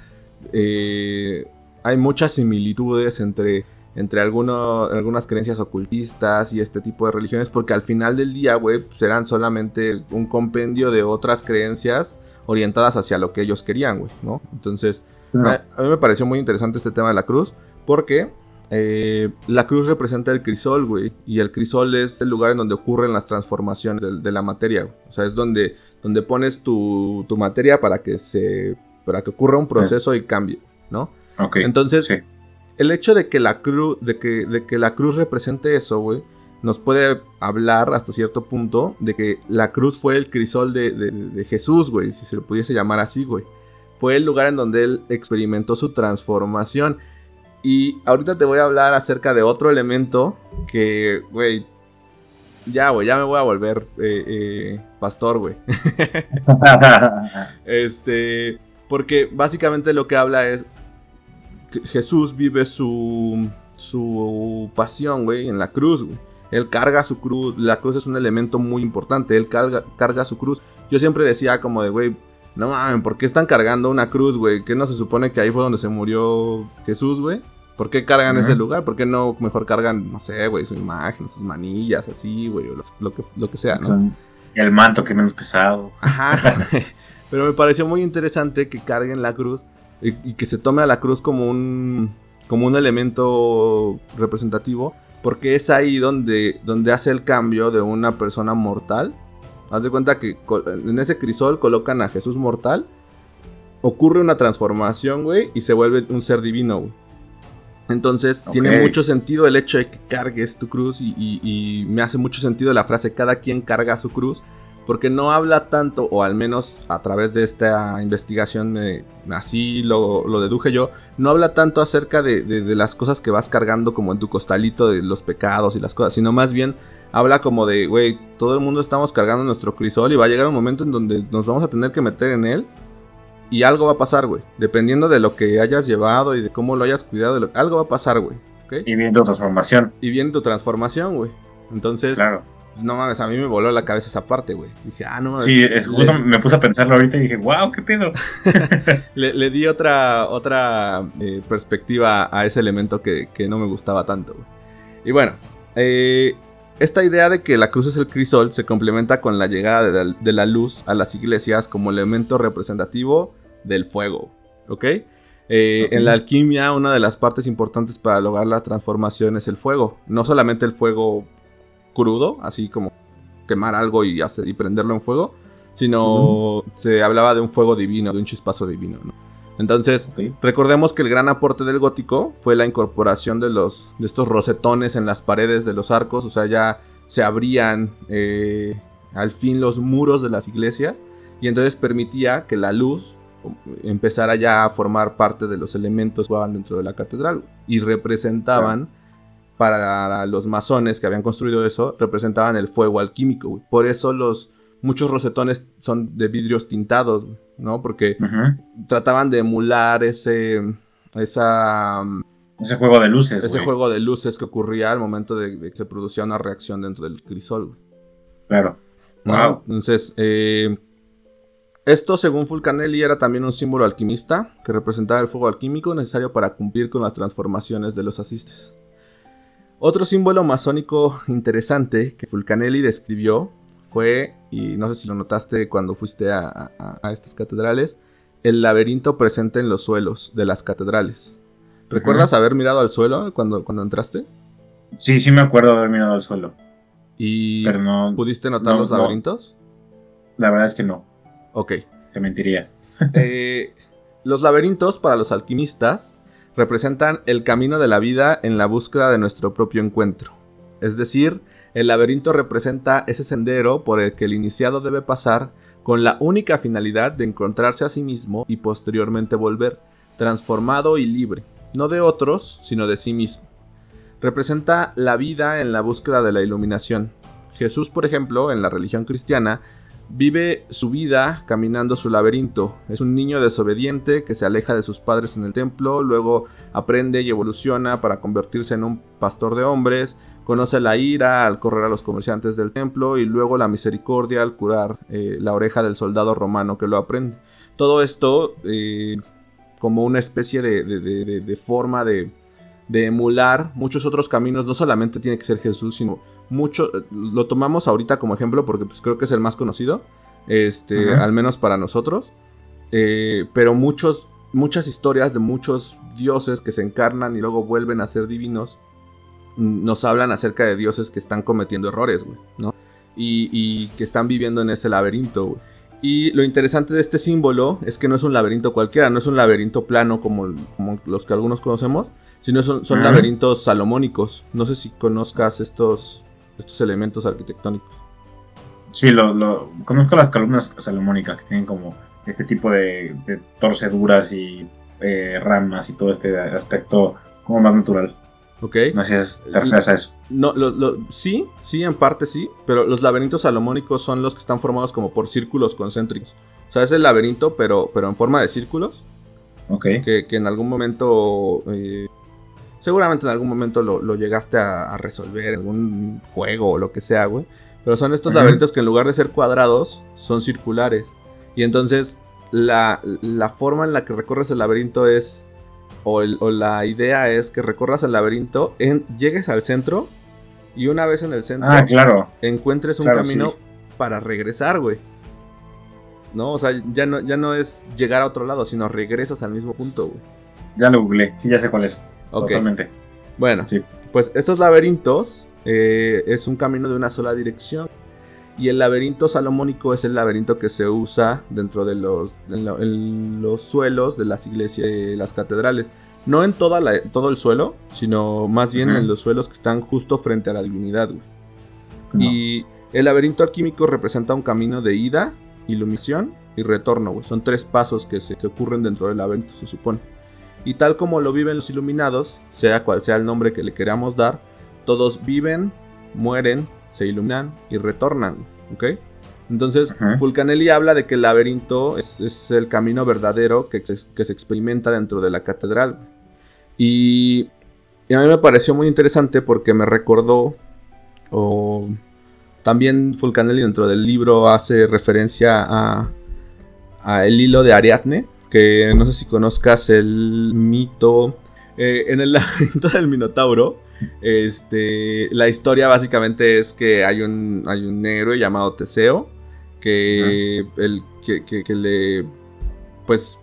S5: eh, hay muchas similitudes entre, entre alguno- algunas creencias ocultistas y este tipo de religiones, porque al final del día, güey, pues eran solamente un compendio de otras creencias orientadas hacia lo que ellos querían, güey, ¿no? Entonces, a, a mí me pareció muy interesante este tema de la cruz, porque eh, la cruz representa el crisol, güey, y el crisol es el lugar en donde ocurren las transformaciones de, de la materia, güey. O sea, es donde, donde pones tu, tu materia para que se para que ocurra un proceso y cambie, ¿no?
S2: Ok.
S5: Entonces,
S2: sí.
S5: el hecho de que la cruz de que, de que la cruz represente eso, güey, nos puede hablar hasta cierto punto de que la cruz fue el crisol de, de- de Jesús, güey, si se lo pudiese llamar así, güey. Fue el lugar en donde él experimentó su transformación. Y ahorita te voy a hablar acerca de otro elemento que, güey, ya, güey, ya me voy a volver eh, eh, pastor, güey. Este, porque básicamente lo que habla es que Jesús vive su su pasión, güey, en la cruz, güey. Él carga su cruz, la cruz es un elemento muy importante, él carga, carga su cruz. Yo siempre decía como de, güey, no mames, ¿por qué están cargando una cruz, güey? ¿Qué no se supone que ahí fue donde se murió Jesús, güey? ¿Por qué cargan ese lugar? ¿Por qué no mejor cargan, no sé, güey, su imagen, sus manillas, así, güey, o los- lo que, lo que sea, ¿no?
S2: Con el manto que menos pesado.
S5: Ajá. Pero me pareció muy interesante que carguen la cruz y, y que se tome a la cruz como un como un elemento representativo porque es ahí donde donde hace el cambio de una persona mortal. Haz de cuenta que en ese crisol colocan a Jesús mortal. Ocurre una transformación, güey, y se vuelve un ser divino, güey. Entonces tiene mucho sentido el hecho de que cargues tu cruz y, y- y me hace mucho sentido la frase cada quien carga su cruz porque no habla tanto, o al menos a través de esta investigación, me- así lo, lo deduje yo, no habla tanto acerca de, de- de las cosas que vas cargando como en tu costalito de los pecados y las cosas, sino más bien habla como de, güey, todo el mundo estamos cargando nuestro crisol y va a llegar un momento en donde nos vamos a tener que meter en él y algo va a pasar, güey. Dependiendo de lo que hayas llevado y de cómo lo hayas cuidado, lo- algo va a pasar, güey.
S2: Y viene tu transformación.
S5: Y viene tu transformación, güey. Entonces,
S2: Claro.
S5: no mames, a mí me voló la cabeza esa parte, güey. Dije, ah, no mames.
S2: Sí, es
S5: Le-
S2: justo me puse a pensarlo ahorita y dije, wow, qué pedo.
S5: Le, le di otra, otra eh, perspectiva a ese elemento que, que no me gustaba tanto. güey. Y bueno, eh, esta idea de que la cruz es el crisol se complementa con la llegada de la, de la luz a las iglesias como elemento representativo del fuego. ¿Ok? Eh. En la alquimia, una de las partes importantes para lograr la transformación es el fuego. No solamente el fuego crudo, así como quemar algo y, hacer, y prenderlo en fuego, sino se hablaba de un fuego divino, de un chispazo divino. ¿no? Entonces, recordemos que el gran aporte del gótico fue la incorporación de, los, de estos rosetones en las paredes de los arcos, o sea, ya se abrían eh, al fin los muros de las iglesias y entonces permitía que la luz empezara ya a formar parte de los elementos que jugaban dentro de la catedral y representaban para los masones que habían construido eso, representaban el fuego alquímico. Por eso los muchos rosetones son de vidrios tintados, ¿no? Porque trataban de emular ese esa
S2: Ese juego de luces.
S5: ese juego de luces que ocurría al momento de, de que se producía una reacción dentro del crisol.
S2: Claro.
S5: ¿no?
S2: Wow.
S5: Entonces, eh, esto según Fulcanelli era también un símbolo alquimista que representaba el fuego alquímico necesario para cumplir con las transformaciones de los asistes. Otro símbolo masónico interesante que Fulcanelli describió fue, y no sé si lo notaste cuando fuiste a, a- a estas catedrales, el laberinto presente en los suelos de las catedrales. ¿Recuerdas haber mirado al suelo cuando, cuando entraste?
S2: Sí, sí me acuerdo haber mirado al suelo.
S5: ¿Y
S2: Pero no.
S5: pudiste notar
S2: no,
S5: los
S2: no.
S5: laberintos?
S2: La verdad es que no.
S5: Ok.
S2: Te mentiría.
S5: Eh, los laberintos para los alquimistas representan el camino de la vida en la búsqueda de nuestro propio encuentro. Es decir, el laberinto representa ese sendero por el que el iniciado debe pasar con la única finalidad de encontrarse a sí mismo y posteriormente volver, transformado y libre, no de otros, sino de sí mismo. Representa la vida en la búsqueda de la iluminación. Jesús, por ejemplo, en la religión cristiana, Vive su vida caminando su laberinto. Es un niño desobediente que se aleja de sus padres en el templo, luego aprende y evoluciona para convertirse en un pastor de hombres, conoce la ira al correr a los comerciantes del templo y luego la misericordia al curar eh, la oreja del soldado romano que lo aprende. Todo esto eh, como una especie de, de- de- de- forma de, de emular muchos otros caminos. No solamente tiene que ser Jesús, sino mucho. Lo tomamos ahorita como ejemplo porque pues, creo que es el más conocido. Este, al menos para nosotros. Eh, pero muchos, muchas historias de muchos dioses que se encarnan y luego vuelven a ser divinos. Nos hablan acerca de dioses que están cometiendo errores, güey, ¿no? Y, y que están viviendo en ese laberinto, güey. Y lo interesante de este símbolo es que no es un laberinto cualquiera, no es un laberinto plano como, como los que algunos conocemos, sino son, laberintos salomónicos. No sé si conozcas estos, estos elementos arquitectónicos.
S2: Sí, lo, lo- conozco las columnas salomónicas que tienen como este tipo de, de torceduras y eh, ramas y todo este aspecto como más natural.
S5: ¿Ok?
S2: No sé si te refieres a eso.
S5: No, lo- lo- sí, sí, en parte sí, pero los laberintos salomónicos son los que están formados como por círculos concéntricos. O sea, es el laberinto, pero, pero en forma de círculos,
S2: Ok.
S5: que, que en algún momento, eh, seguramente en algún momento lo, lo llegaste a, a resolver algún juego o lo que sea, güey. Pero son estos laberintos que en lugar de ser cuadrados, son circulares. Y entonces la, la forma en la que recorres el laberinto es, o, el- o la idea es que recorras el laberinto, en, llegues al centro y una vez en el centro
S2: Ah, claro.
S5: encuentres un
S2: Claro,
S5: camino
S2: sí.
S5: para regresar, güey. No, o sea, ya no, ya no es llegar a otro lado, sino regresas al mismo punto, güey.
S2: Ya lo googleé. Sí, ya sé cuál es.
S5: Ok.
S2: Totalmente.
S5: Bueno,
S2: Sí.
S5: pues estos laberintos eh, es un camino de una sola dirección. Y el laberinto salomónico es el laberinto que se usa dentro de los, en lo- en los suelos de las iglesias, de las catedrales. No en toda la- todo el suelo, sino más bien en los suelos que están justo frente a la divinidad, güey.
S2: No.
S5: Y el laberinto alquímico representa un camino de ida, iluminación y retorno, güey. Son tres pasos que, se, que ocurren dentro del laberinto, se supone. Y tal como lo viven los iluminados, sea cual sea el nombre que le queramos dar, todos viven, mueren, se iluminan y retornan, ¿ok? Entonces. Fulcanelli habla de que el laberinto es, es el camino verdadero que, se- que se experimenta dentro de la catedral. Y, y a mí me pareció muy interesante porque me recordó, o también Fulcanelli dentro del libro hace referencia a, a el hilo de Ariadne, que no sé si conozcas el mito. eh, en el laberinto del Minotauro, este, la historia básicamente es que hay un, hay un héroe llamado Teseo, que, el, que, que- que le, pues,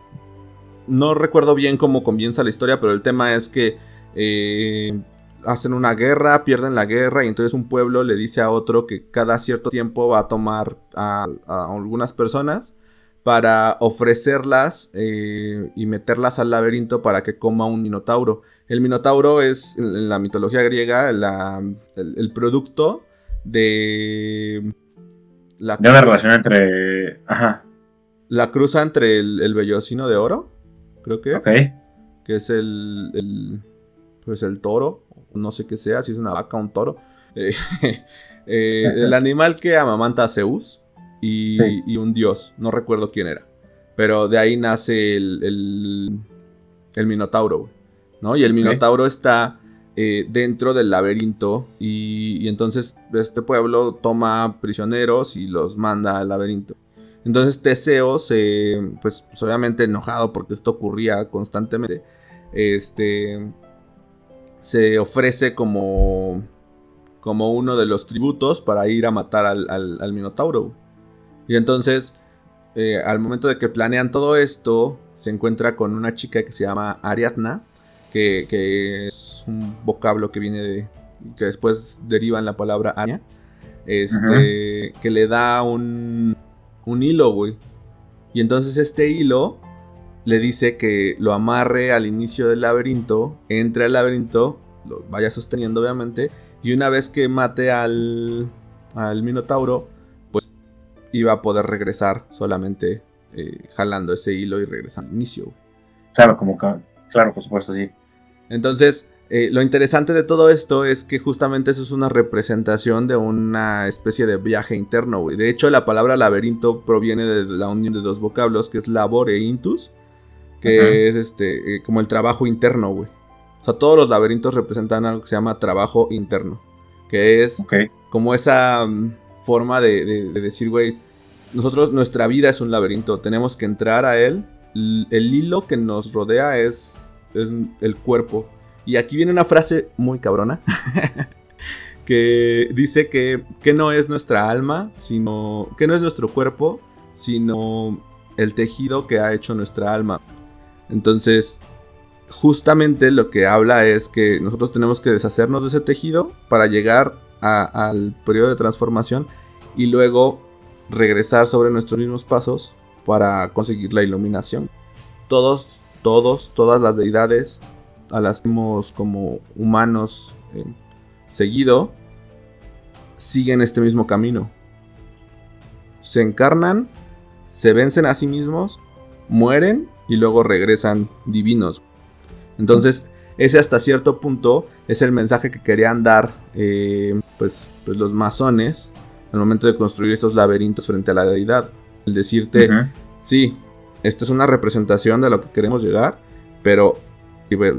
S5: no recuerdo bien cómo comienza la historia, pero el tema es que eh, hacen una guerra, pierden la guerra y entonces un pueblo le dice a otro que cada cierto tiempo va a tomar a, a algunas personas para ofrecerlas eh, y meterlas al laberinto para que coma un minotauro. El minotauro es en la mitología griega la- el, el producto de la,
S2: De una relación entre. Ajá.
S5: la cruza entre el, el vellocino de oro, creo que es,
S2: Ok.
S5: que es el, el- pues el toro, no sé qué sea, si es una vaca o un toro, eh, eh, el animal que amamanta a Zeus y,
S2: Sí.
S5: y un dios, no recuerdo quién era, pero de ahí nace el, el, el minotauro, ¿no? Y el minotauro está eh, dentro del laberinto y, y entonces este pueblo toma prisioneros y los manda al laberinto. Entonces Teseo se, pues, pues, obviamente enojado porque esto ocurría constantemente, este, se ofrece como, como uno de los tributos para ir a matar al, al- al Minotauro. Y entonces, eh, al momento de que planean todo esto, se encuentra con una chica que se llama Ariadna, que, que es un vocablo que viene de, que después deriva en la palabra Aria, este, que le da un, un hilo, güey. Y entonces este hilo le dice que lo amarre al inicio del laberinto, entre al laberinto, lo vaya sosteniendo obviamente, y una vez que mate al, al Minotauro, iba a poder regresar solamente eh, jalando ese hilo y regresando al inicio. güey.
S2: Claro, como que. Claro, por supuesto, sí.
S5: Entonces, eh, lo interesante de todo esto es que justamente eso es una representación de una especie de viaje interno, güey. De hecho, la palabra laberinto proviene de la unión de dos vocablos, que es labor e intus, que es este, eh, como el trabajo interno, güey. O sea, todos los laberintos representan algo que se llama trabajo interno, que es como esa mm, forma de, de- de decir, güey, nosotros, nuestra vida es un laberinto, tenemos que entrar a él. L- El hilo que nos rodea es, es el cuerpo. Y aquí viene una frase muy cabrona. que dice que, que no es nuestra alma, sino. que no es nuestro cuerpo, sino el tejido que ha hecho nuestra alma. Entonces, justamente lo que habla es que nosotros tenemos que deshacernos de ese tejido para llegar al periodo de transformación y luego regresar sobre nuestros mismos pasos para conseguir la iluminación. Todos, todos, todas las deidades a las que hemos como humanos eh, seguido siguen este mismo camino. Se encarnan, se vencen a sí mismos, mueren y luego regresan divinos. Entonces, ese hasta cierto punto es el mensaje que querían dar eh, pues, pues los masones al momento de construir estos laberintos frente a la deidad. El decirte, sí, esta es una representación de lo que queremos llegar, pero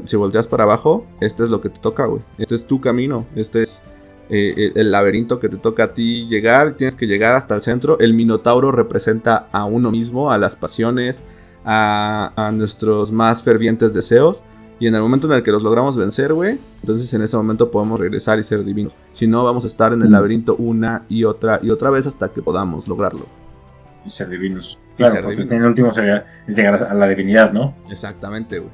S5: si, volteas para abajo, este es lo que te toca, güey. Este es tu camino, este es eh, el, el laberinto que te toca a ti llegar, tienes que llegar hasta el centro. El Minotauro representa a uno mismo, a las pasiones, a, a nuestros más fervientes deseos. Y en el momento en el que los logramos vencer, güey, entonces en ese momento podemos regresar y ser divinos. Si no, vamos a estar en el
S2: Mm.
S5: laberinto una y otra y otra vez hasta que podamos lograrlo.
S2: Y ser divinos.
S5: Y
S2: Claro,
S5: ser
S2: porque
S5: divinos.
S2: en último sería es llegar a la divinidad, ¿no?
S5: Exactamente, güey.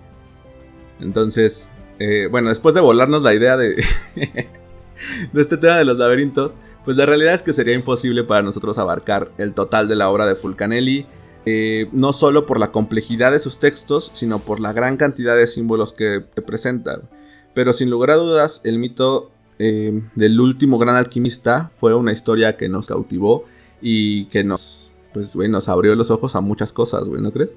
S5: Entonces, eh, bueno, después de volarnos la idea de, de este tema de los laberintos, pues la realidad es que sería imposible para nosotros abarcar el total de la obra de Fulcanelli, eh, no solo por la complejidad de sus textos, sino por la gran cantidad de símbolos que, que presentan. Pero sin lugar a dudas, el mito eh, del último gran alquimista fue una historia que nos cautivó y que nos, pues, nos abrió los ojos a muchas cosas, ¿no crees?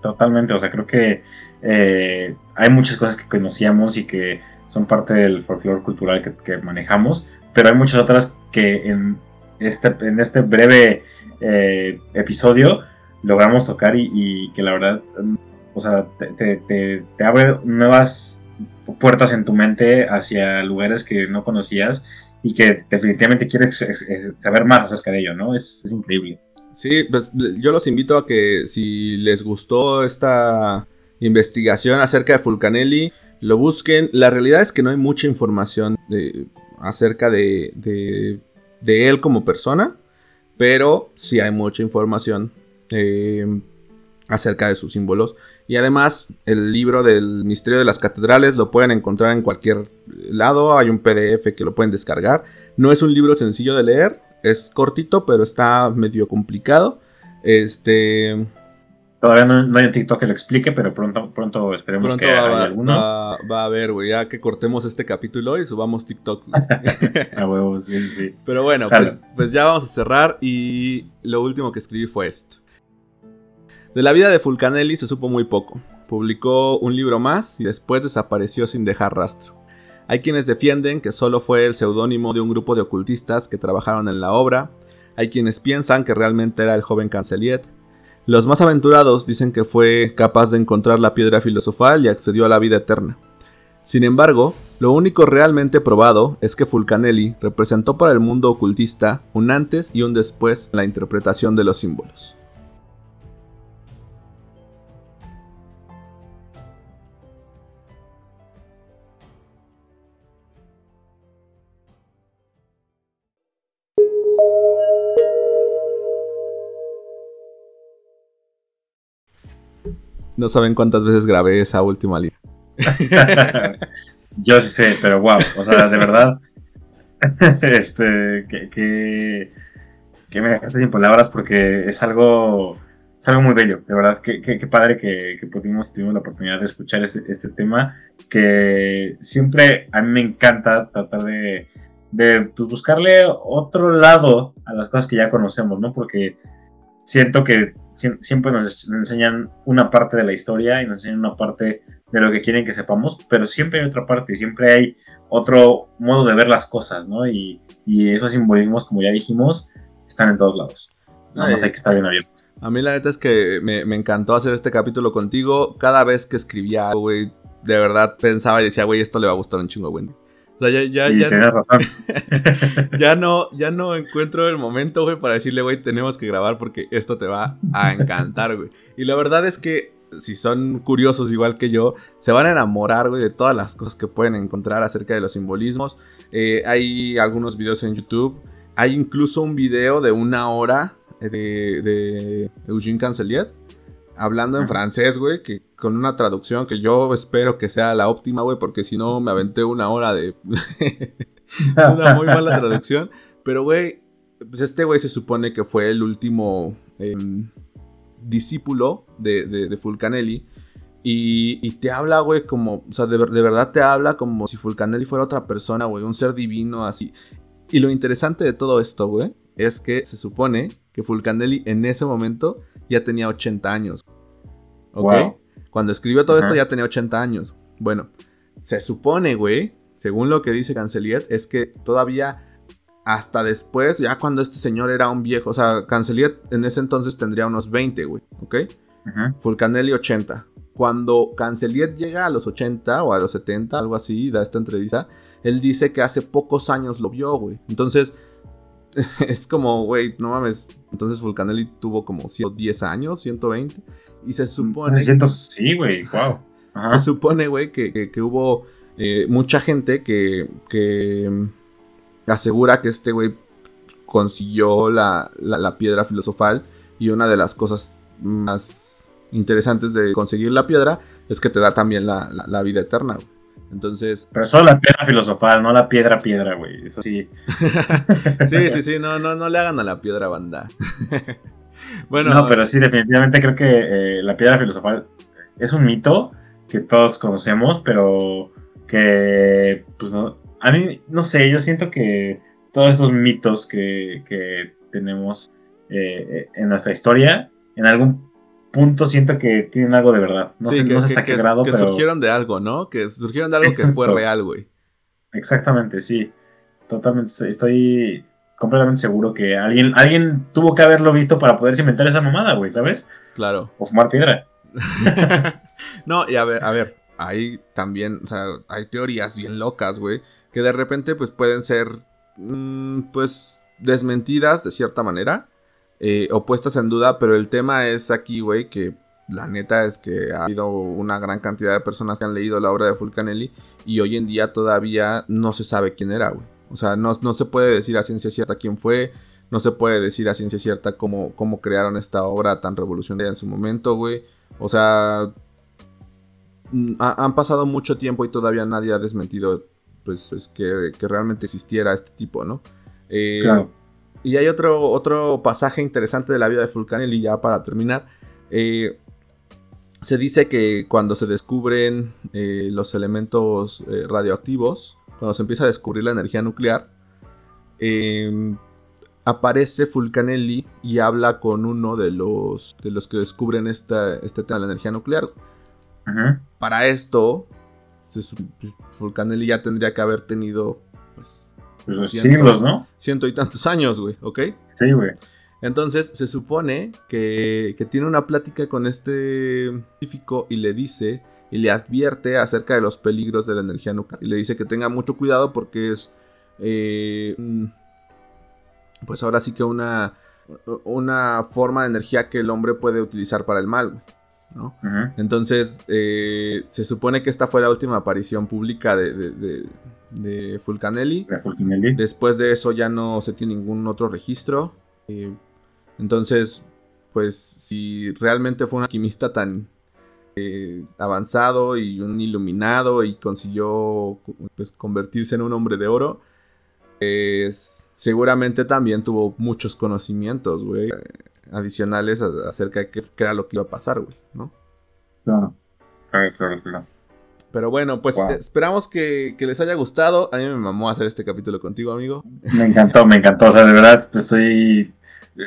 S2: Totalmente, o sea, creo que eh, hay muchas cosas que conocíamos y que son parte del folclore cultural que, manejamos, pero hay muchas otras que en este, en este breve episodio logramos tocar y, que la verdad, mm, o sea, te, abre nuevas puertas en tu mente hacia lugares que no conocías y que definitivamente quieres saber más acerca de ello, ¿no? Es, increíble.
S5: Sí, pues yo los invito a que si les gustó esta investigación acerca de Fulcanelli, lo busquen. La realidad es que no hay mucha información acerca de, de- de él como persona, pero sí hay mucha información eh, acerca de sus símbolos. Y además, el libro del Misterio de las Catedrales lo pueden encontrar en cualquier lado. Hay un PDF que lo pueden descargar. No es un libro sencillo de leer. Es cortito, pero está medio complicado. Este.
S2: Todavía no, no hay un TikTok que lo explique, pero pronto, pronto esperemos
S5: Pronto
S2: que
S5: va,
S2: haya alguno.
S5: va- va a haber, güey. Ya que cortemos este capítulo y subamos TikToks. güey.
S2: A huevo, sí, sí.
S5: Pero bueno, pues, pues ya vamos a cerrar. Y lo último que escribí fue esto. De la vida de Fulcanelli se supo muy poco. Publicó un libro más y después desapareció sin dejar rastro. Hay quienes defienden que solo fue el seudónimo de un grupo de ocultistas que trabajaron en la obra. Hay quienes piensan que realmente era el joven Canceliet. Los más aventurados dicen que fue capaz de encontrar la piedra filosofal y accedió a la vida eterna. Sin embargo, lo único realmente probado es que Fulcanelli representó para el mundo ocultista un antes y un después en la interpretación de los símbolos. No saben cuántas veces grabé esa última línea.
S2: Yo sí sé, pero wow, o sea, de verdad, este, que, me dejaste sin palabras porque es algo, muy bello, de verdad, que, que, padre que, que pudimos, tuvimos la oportunidad de escuchar este, este tema, que siempre a mí me encanta tratar de, de pues, buscarle otro lado a las cosas que ya conocemos, ¿no? Porque siento que sie- siempre nos enseñan una parte de la historia y nos enseñan una parte de lo que quieren que sepamos, pero siempre hay otra parte, siempre hay otro modo de ver las cosas, ¿no? Y, y esos simbolismos, como ya dijimos, están en todos lados. Nada más
S5: Ay.
S2: hay que estar bien abiertos.
S5: A mí la neta es que me, me encantó hacer este capítulo contigo. Cada vez que escribía güey, de verdad pensaba y decía, güey, esto le va a gustar un chingo. O sea, ya, ya, ya,
S2: tienes razón.
S5: ya no, ya no encuentro el momento, güey, para decirle, güey, tenemos que grabar porque esto te va a encantar, güey. Y la verdad es que si son curiosos igual que yo, se van a enamorar, güey, de todas las cosas que pueden encontrar acerca de los simbolismos. Eh, hay algunos videos en YouTube. Hay incluso un video de una hora eh, de, de Eugene Canceliet. Hablando en francés, güey, que con una traducción que yo espero que sea la óptima, güey, porque si no me aventé una hora de, una muy mala traducción. Pero, güey, pues este güey se supone que fue el último em, discípulo de, de, Fulcanelli. Y, te habla, güey, como, o sea, de, de verdad te habla como si Fulcanelli fuera otra persona, güey, un ser divino así. Y lo interesante de todo esto, güey, es que se supone que Fulcanelli en ese momento ya tenía 80 años. ¿Ok?
S2: Wow.
S5: Cuando escribió todo esto ya tenía 80 años. Bueno, se supone, güey, según lo que dice Cancelier, es que todavía hasta después, ya cuando este señor era un viejo, o sea, Cancelier en ese entonces tendría unos 20, güey, ¿ok?
S2: Ujú.
S5: Fulcanelli 80. Cuando Cancelier llega a los 80 o a los 70, algo así, da esta entrevista, él dice que hace pocos años lo vio, güey. Entonces, es como, güey, no mames. Entonces Fulcanelli tuvo como 110 años, 120. Y se supone...
S2: Me siento, sí, güey, wow. Ajá.
S5: Se supone, güey, que, que- que hubo eh, mucha gente que, que mm, asegura que este güey consiguió la, la- la piedra filosofal y una de las cosas más interesantes de conseguir la piedra es que te da también la, la- la vida eterna, güey. Entonces,
S2: Pero solo la piedra filosofal, no la piedra piedra, güey. Eso sí.
S5: sí, sí, sí, no, no, no le hagan a la piedra banda. bueno,
S2: no, pero sí, definitivamente creo que eh, la piedra filosofal es un mito que todos conocemos, pero que, pues no. A mí, no sé, yo siento que todos estos mitos que, que tenemos eh, en nuestra historia, en algún punto siento que tienen algo de verdad. No
S5: sí,
S2: sé,
S5: que,
S2: no sé
S5: que-
S2: hasta qué
S5: que-
S2: grado,
S5: que
S2: pero.
S5: surgieron de algo, ¿no? Que surgieron de algo que fue real, güey.
S2: Exactamente, sí. Totalmente. Estoy- Estoy completamente seguro que alguien, alguien tuvo que haberlo visto para poderse inventar esa mamada, güey, ¿sabes?
S5: Claro.
S2: O fumar piedra.
S5: no, y a ver, a ver, hay también, o sea, hay teorías bien locas, güey, que de repente pues pueden ser, mm, pues, desmentidas de cierta manera, eh, o puestas en duda, pero el tema es aquí, güey, que la neta es que ha habido una gran cantidad de personas que han leído la obra de Fulcanelli y hoy en día todavía no se sabe quién era, güey. O sea, no, no se puede decir a ciencia cierta quién fue, no se puede decir a ciencia cierta cómo, cómo crearon esta obra tan revolucionaria en su momento, güey. O sea, mm, han pasado mucho tiempo y todavía nadie ha desmentido pues, pues que, realmente existiera este tipo, ¿no? Eh, claro. Y hay otro, otro pasaje interesante de la vida de Fulcanelli ya para terminar. Eh, se dice que cuando se descubren eh, los elementos radioactivos, cuando se empieza a descubrir la energía nuclear, em, aparece Fulcanelli y habla con uno de los, de los que descubren esta, este tema de la energía nuclear. Para esto, Fulcanelli ya tendría que haber tenido pues,
S2: pues siglos, ¿no?
S5: Ciento y tantos años, güey, ¿ok?
S2: Sí, güey.
S5: Entonces se supone que, que, tiene una plática con este científico y le dice y le advierte acerca de los peligros de la energía nuclear. Y le dice que tenga mucho cuidado porque es eh, pues ahora sí que una, una forma de energía que el hombre puede utilizar para el mal. ¿no? Entonces, eh, se supone que esta fue la última aparición pública de, de, de, Fulcanelli. Después de eso ya no se tiene ningún otro registro. Eh, entonces, pues si realmente fue un alquimista tan eh, avanzado y un iluminado y consiguió pues, convertirse en un hombre de oro, seguramente también tuvo muchos conocimientos, güey, adicionales acerca de qué, era lo que iba a pasar, güey, ¿no?
S2: Claro, claro, claro.
S5: Pero bueno, pues esperamos que, les haya gustado. A mí me mamó hacer este capítulo contigo, amigo.
S2: Me encantó, me encantó. O sea, de verdad, estoy.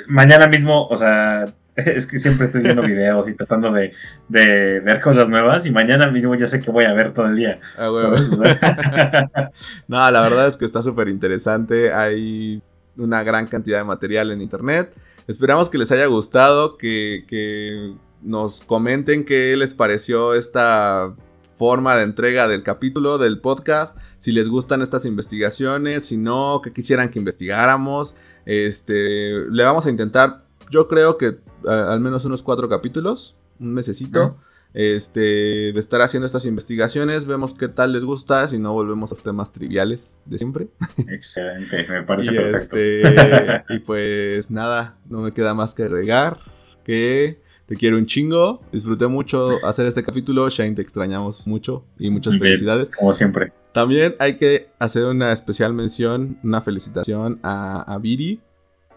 S2: Mañana mismo, o sea, es que siempre estoy viendo videos y tratando de, ver cosas nuevas y mañana mismo ya sé que voy a ver todo el día.
S5: Ah, no, la verdad es que está súper interesante. Hay una gran cantidad de material en internet. Esperamos que les haya gustado, que, que nos comenten qué les pareció esta forma de entrega del capítulo del podcast, si les gustan estas investigaciones, si no, que quisieran que investigáramos. Este, le vamos a intentar yo creo que al menos unos cuatro capítulos, un mesecito. Este, de estar haciendo estas investigaciones, vemos qué tal les gusta, si no volvemos a los temas triviales de siempre.
S2: Excelente, me parece perfecto.
S5: Este, y pues nada, no me queda más que agregar que te quiero un chingo, disfruté mucho hacer este capítulo, Shane te extrañamos mucho y muchas felicidades.
S2: Como siempre.
S5: También hay que hacer una especial mención, una felicitación a, a Viri,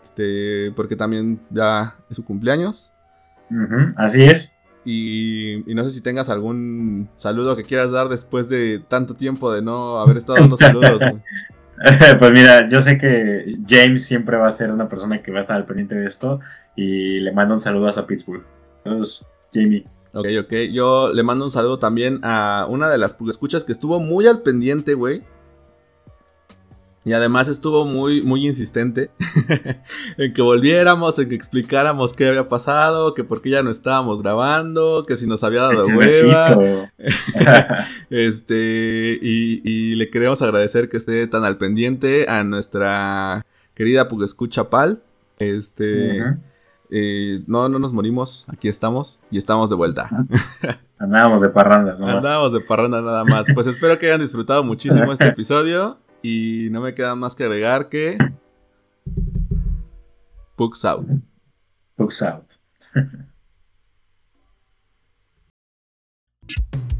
S5: este, porque también ya es su cumpleaños.
S2: así es.
S5: Y, no sé si tengas algún saludo que quieras dar después de tanto tiempo de no haber estado dando saludos.
S2: pues mira, yo sé que James siempre va a ser una persona que va a estar al pendiente de esto y le mando un saludo hasta Pittsburgh. Saludos, Jamie.
S5: Ok, ok. Yo le mando un saludo también a una de las escuchas que estuvo muy al pendiente, güey. Y además estuvo muy, muy insistente en que volviéramos, en que explicáramos qué había pasado, que por qué ya no estábamos grabando, que si nos había dado hueva. este, y, le queremos agradecer que esté tan al pendiente a nuestra querida Pugescucha Pal. Este, eh, no, no nos morimos, aquí estamos y estamos de vuelta.
S2: Andábamos de parranda,
S5: ¿no? Andábamos de parranda nada más. Pues espero que hayan disfrutado muchísimo este episodio. Y no me queda más que agregar que. Books out.
S2: Books out.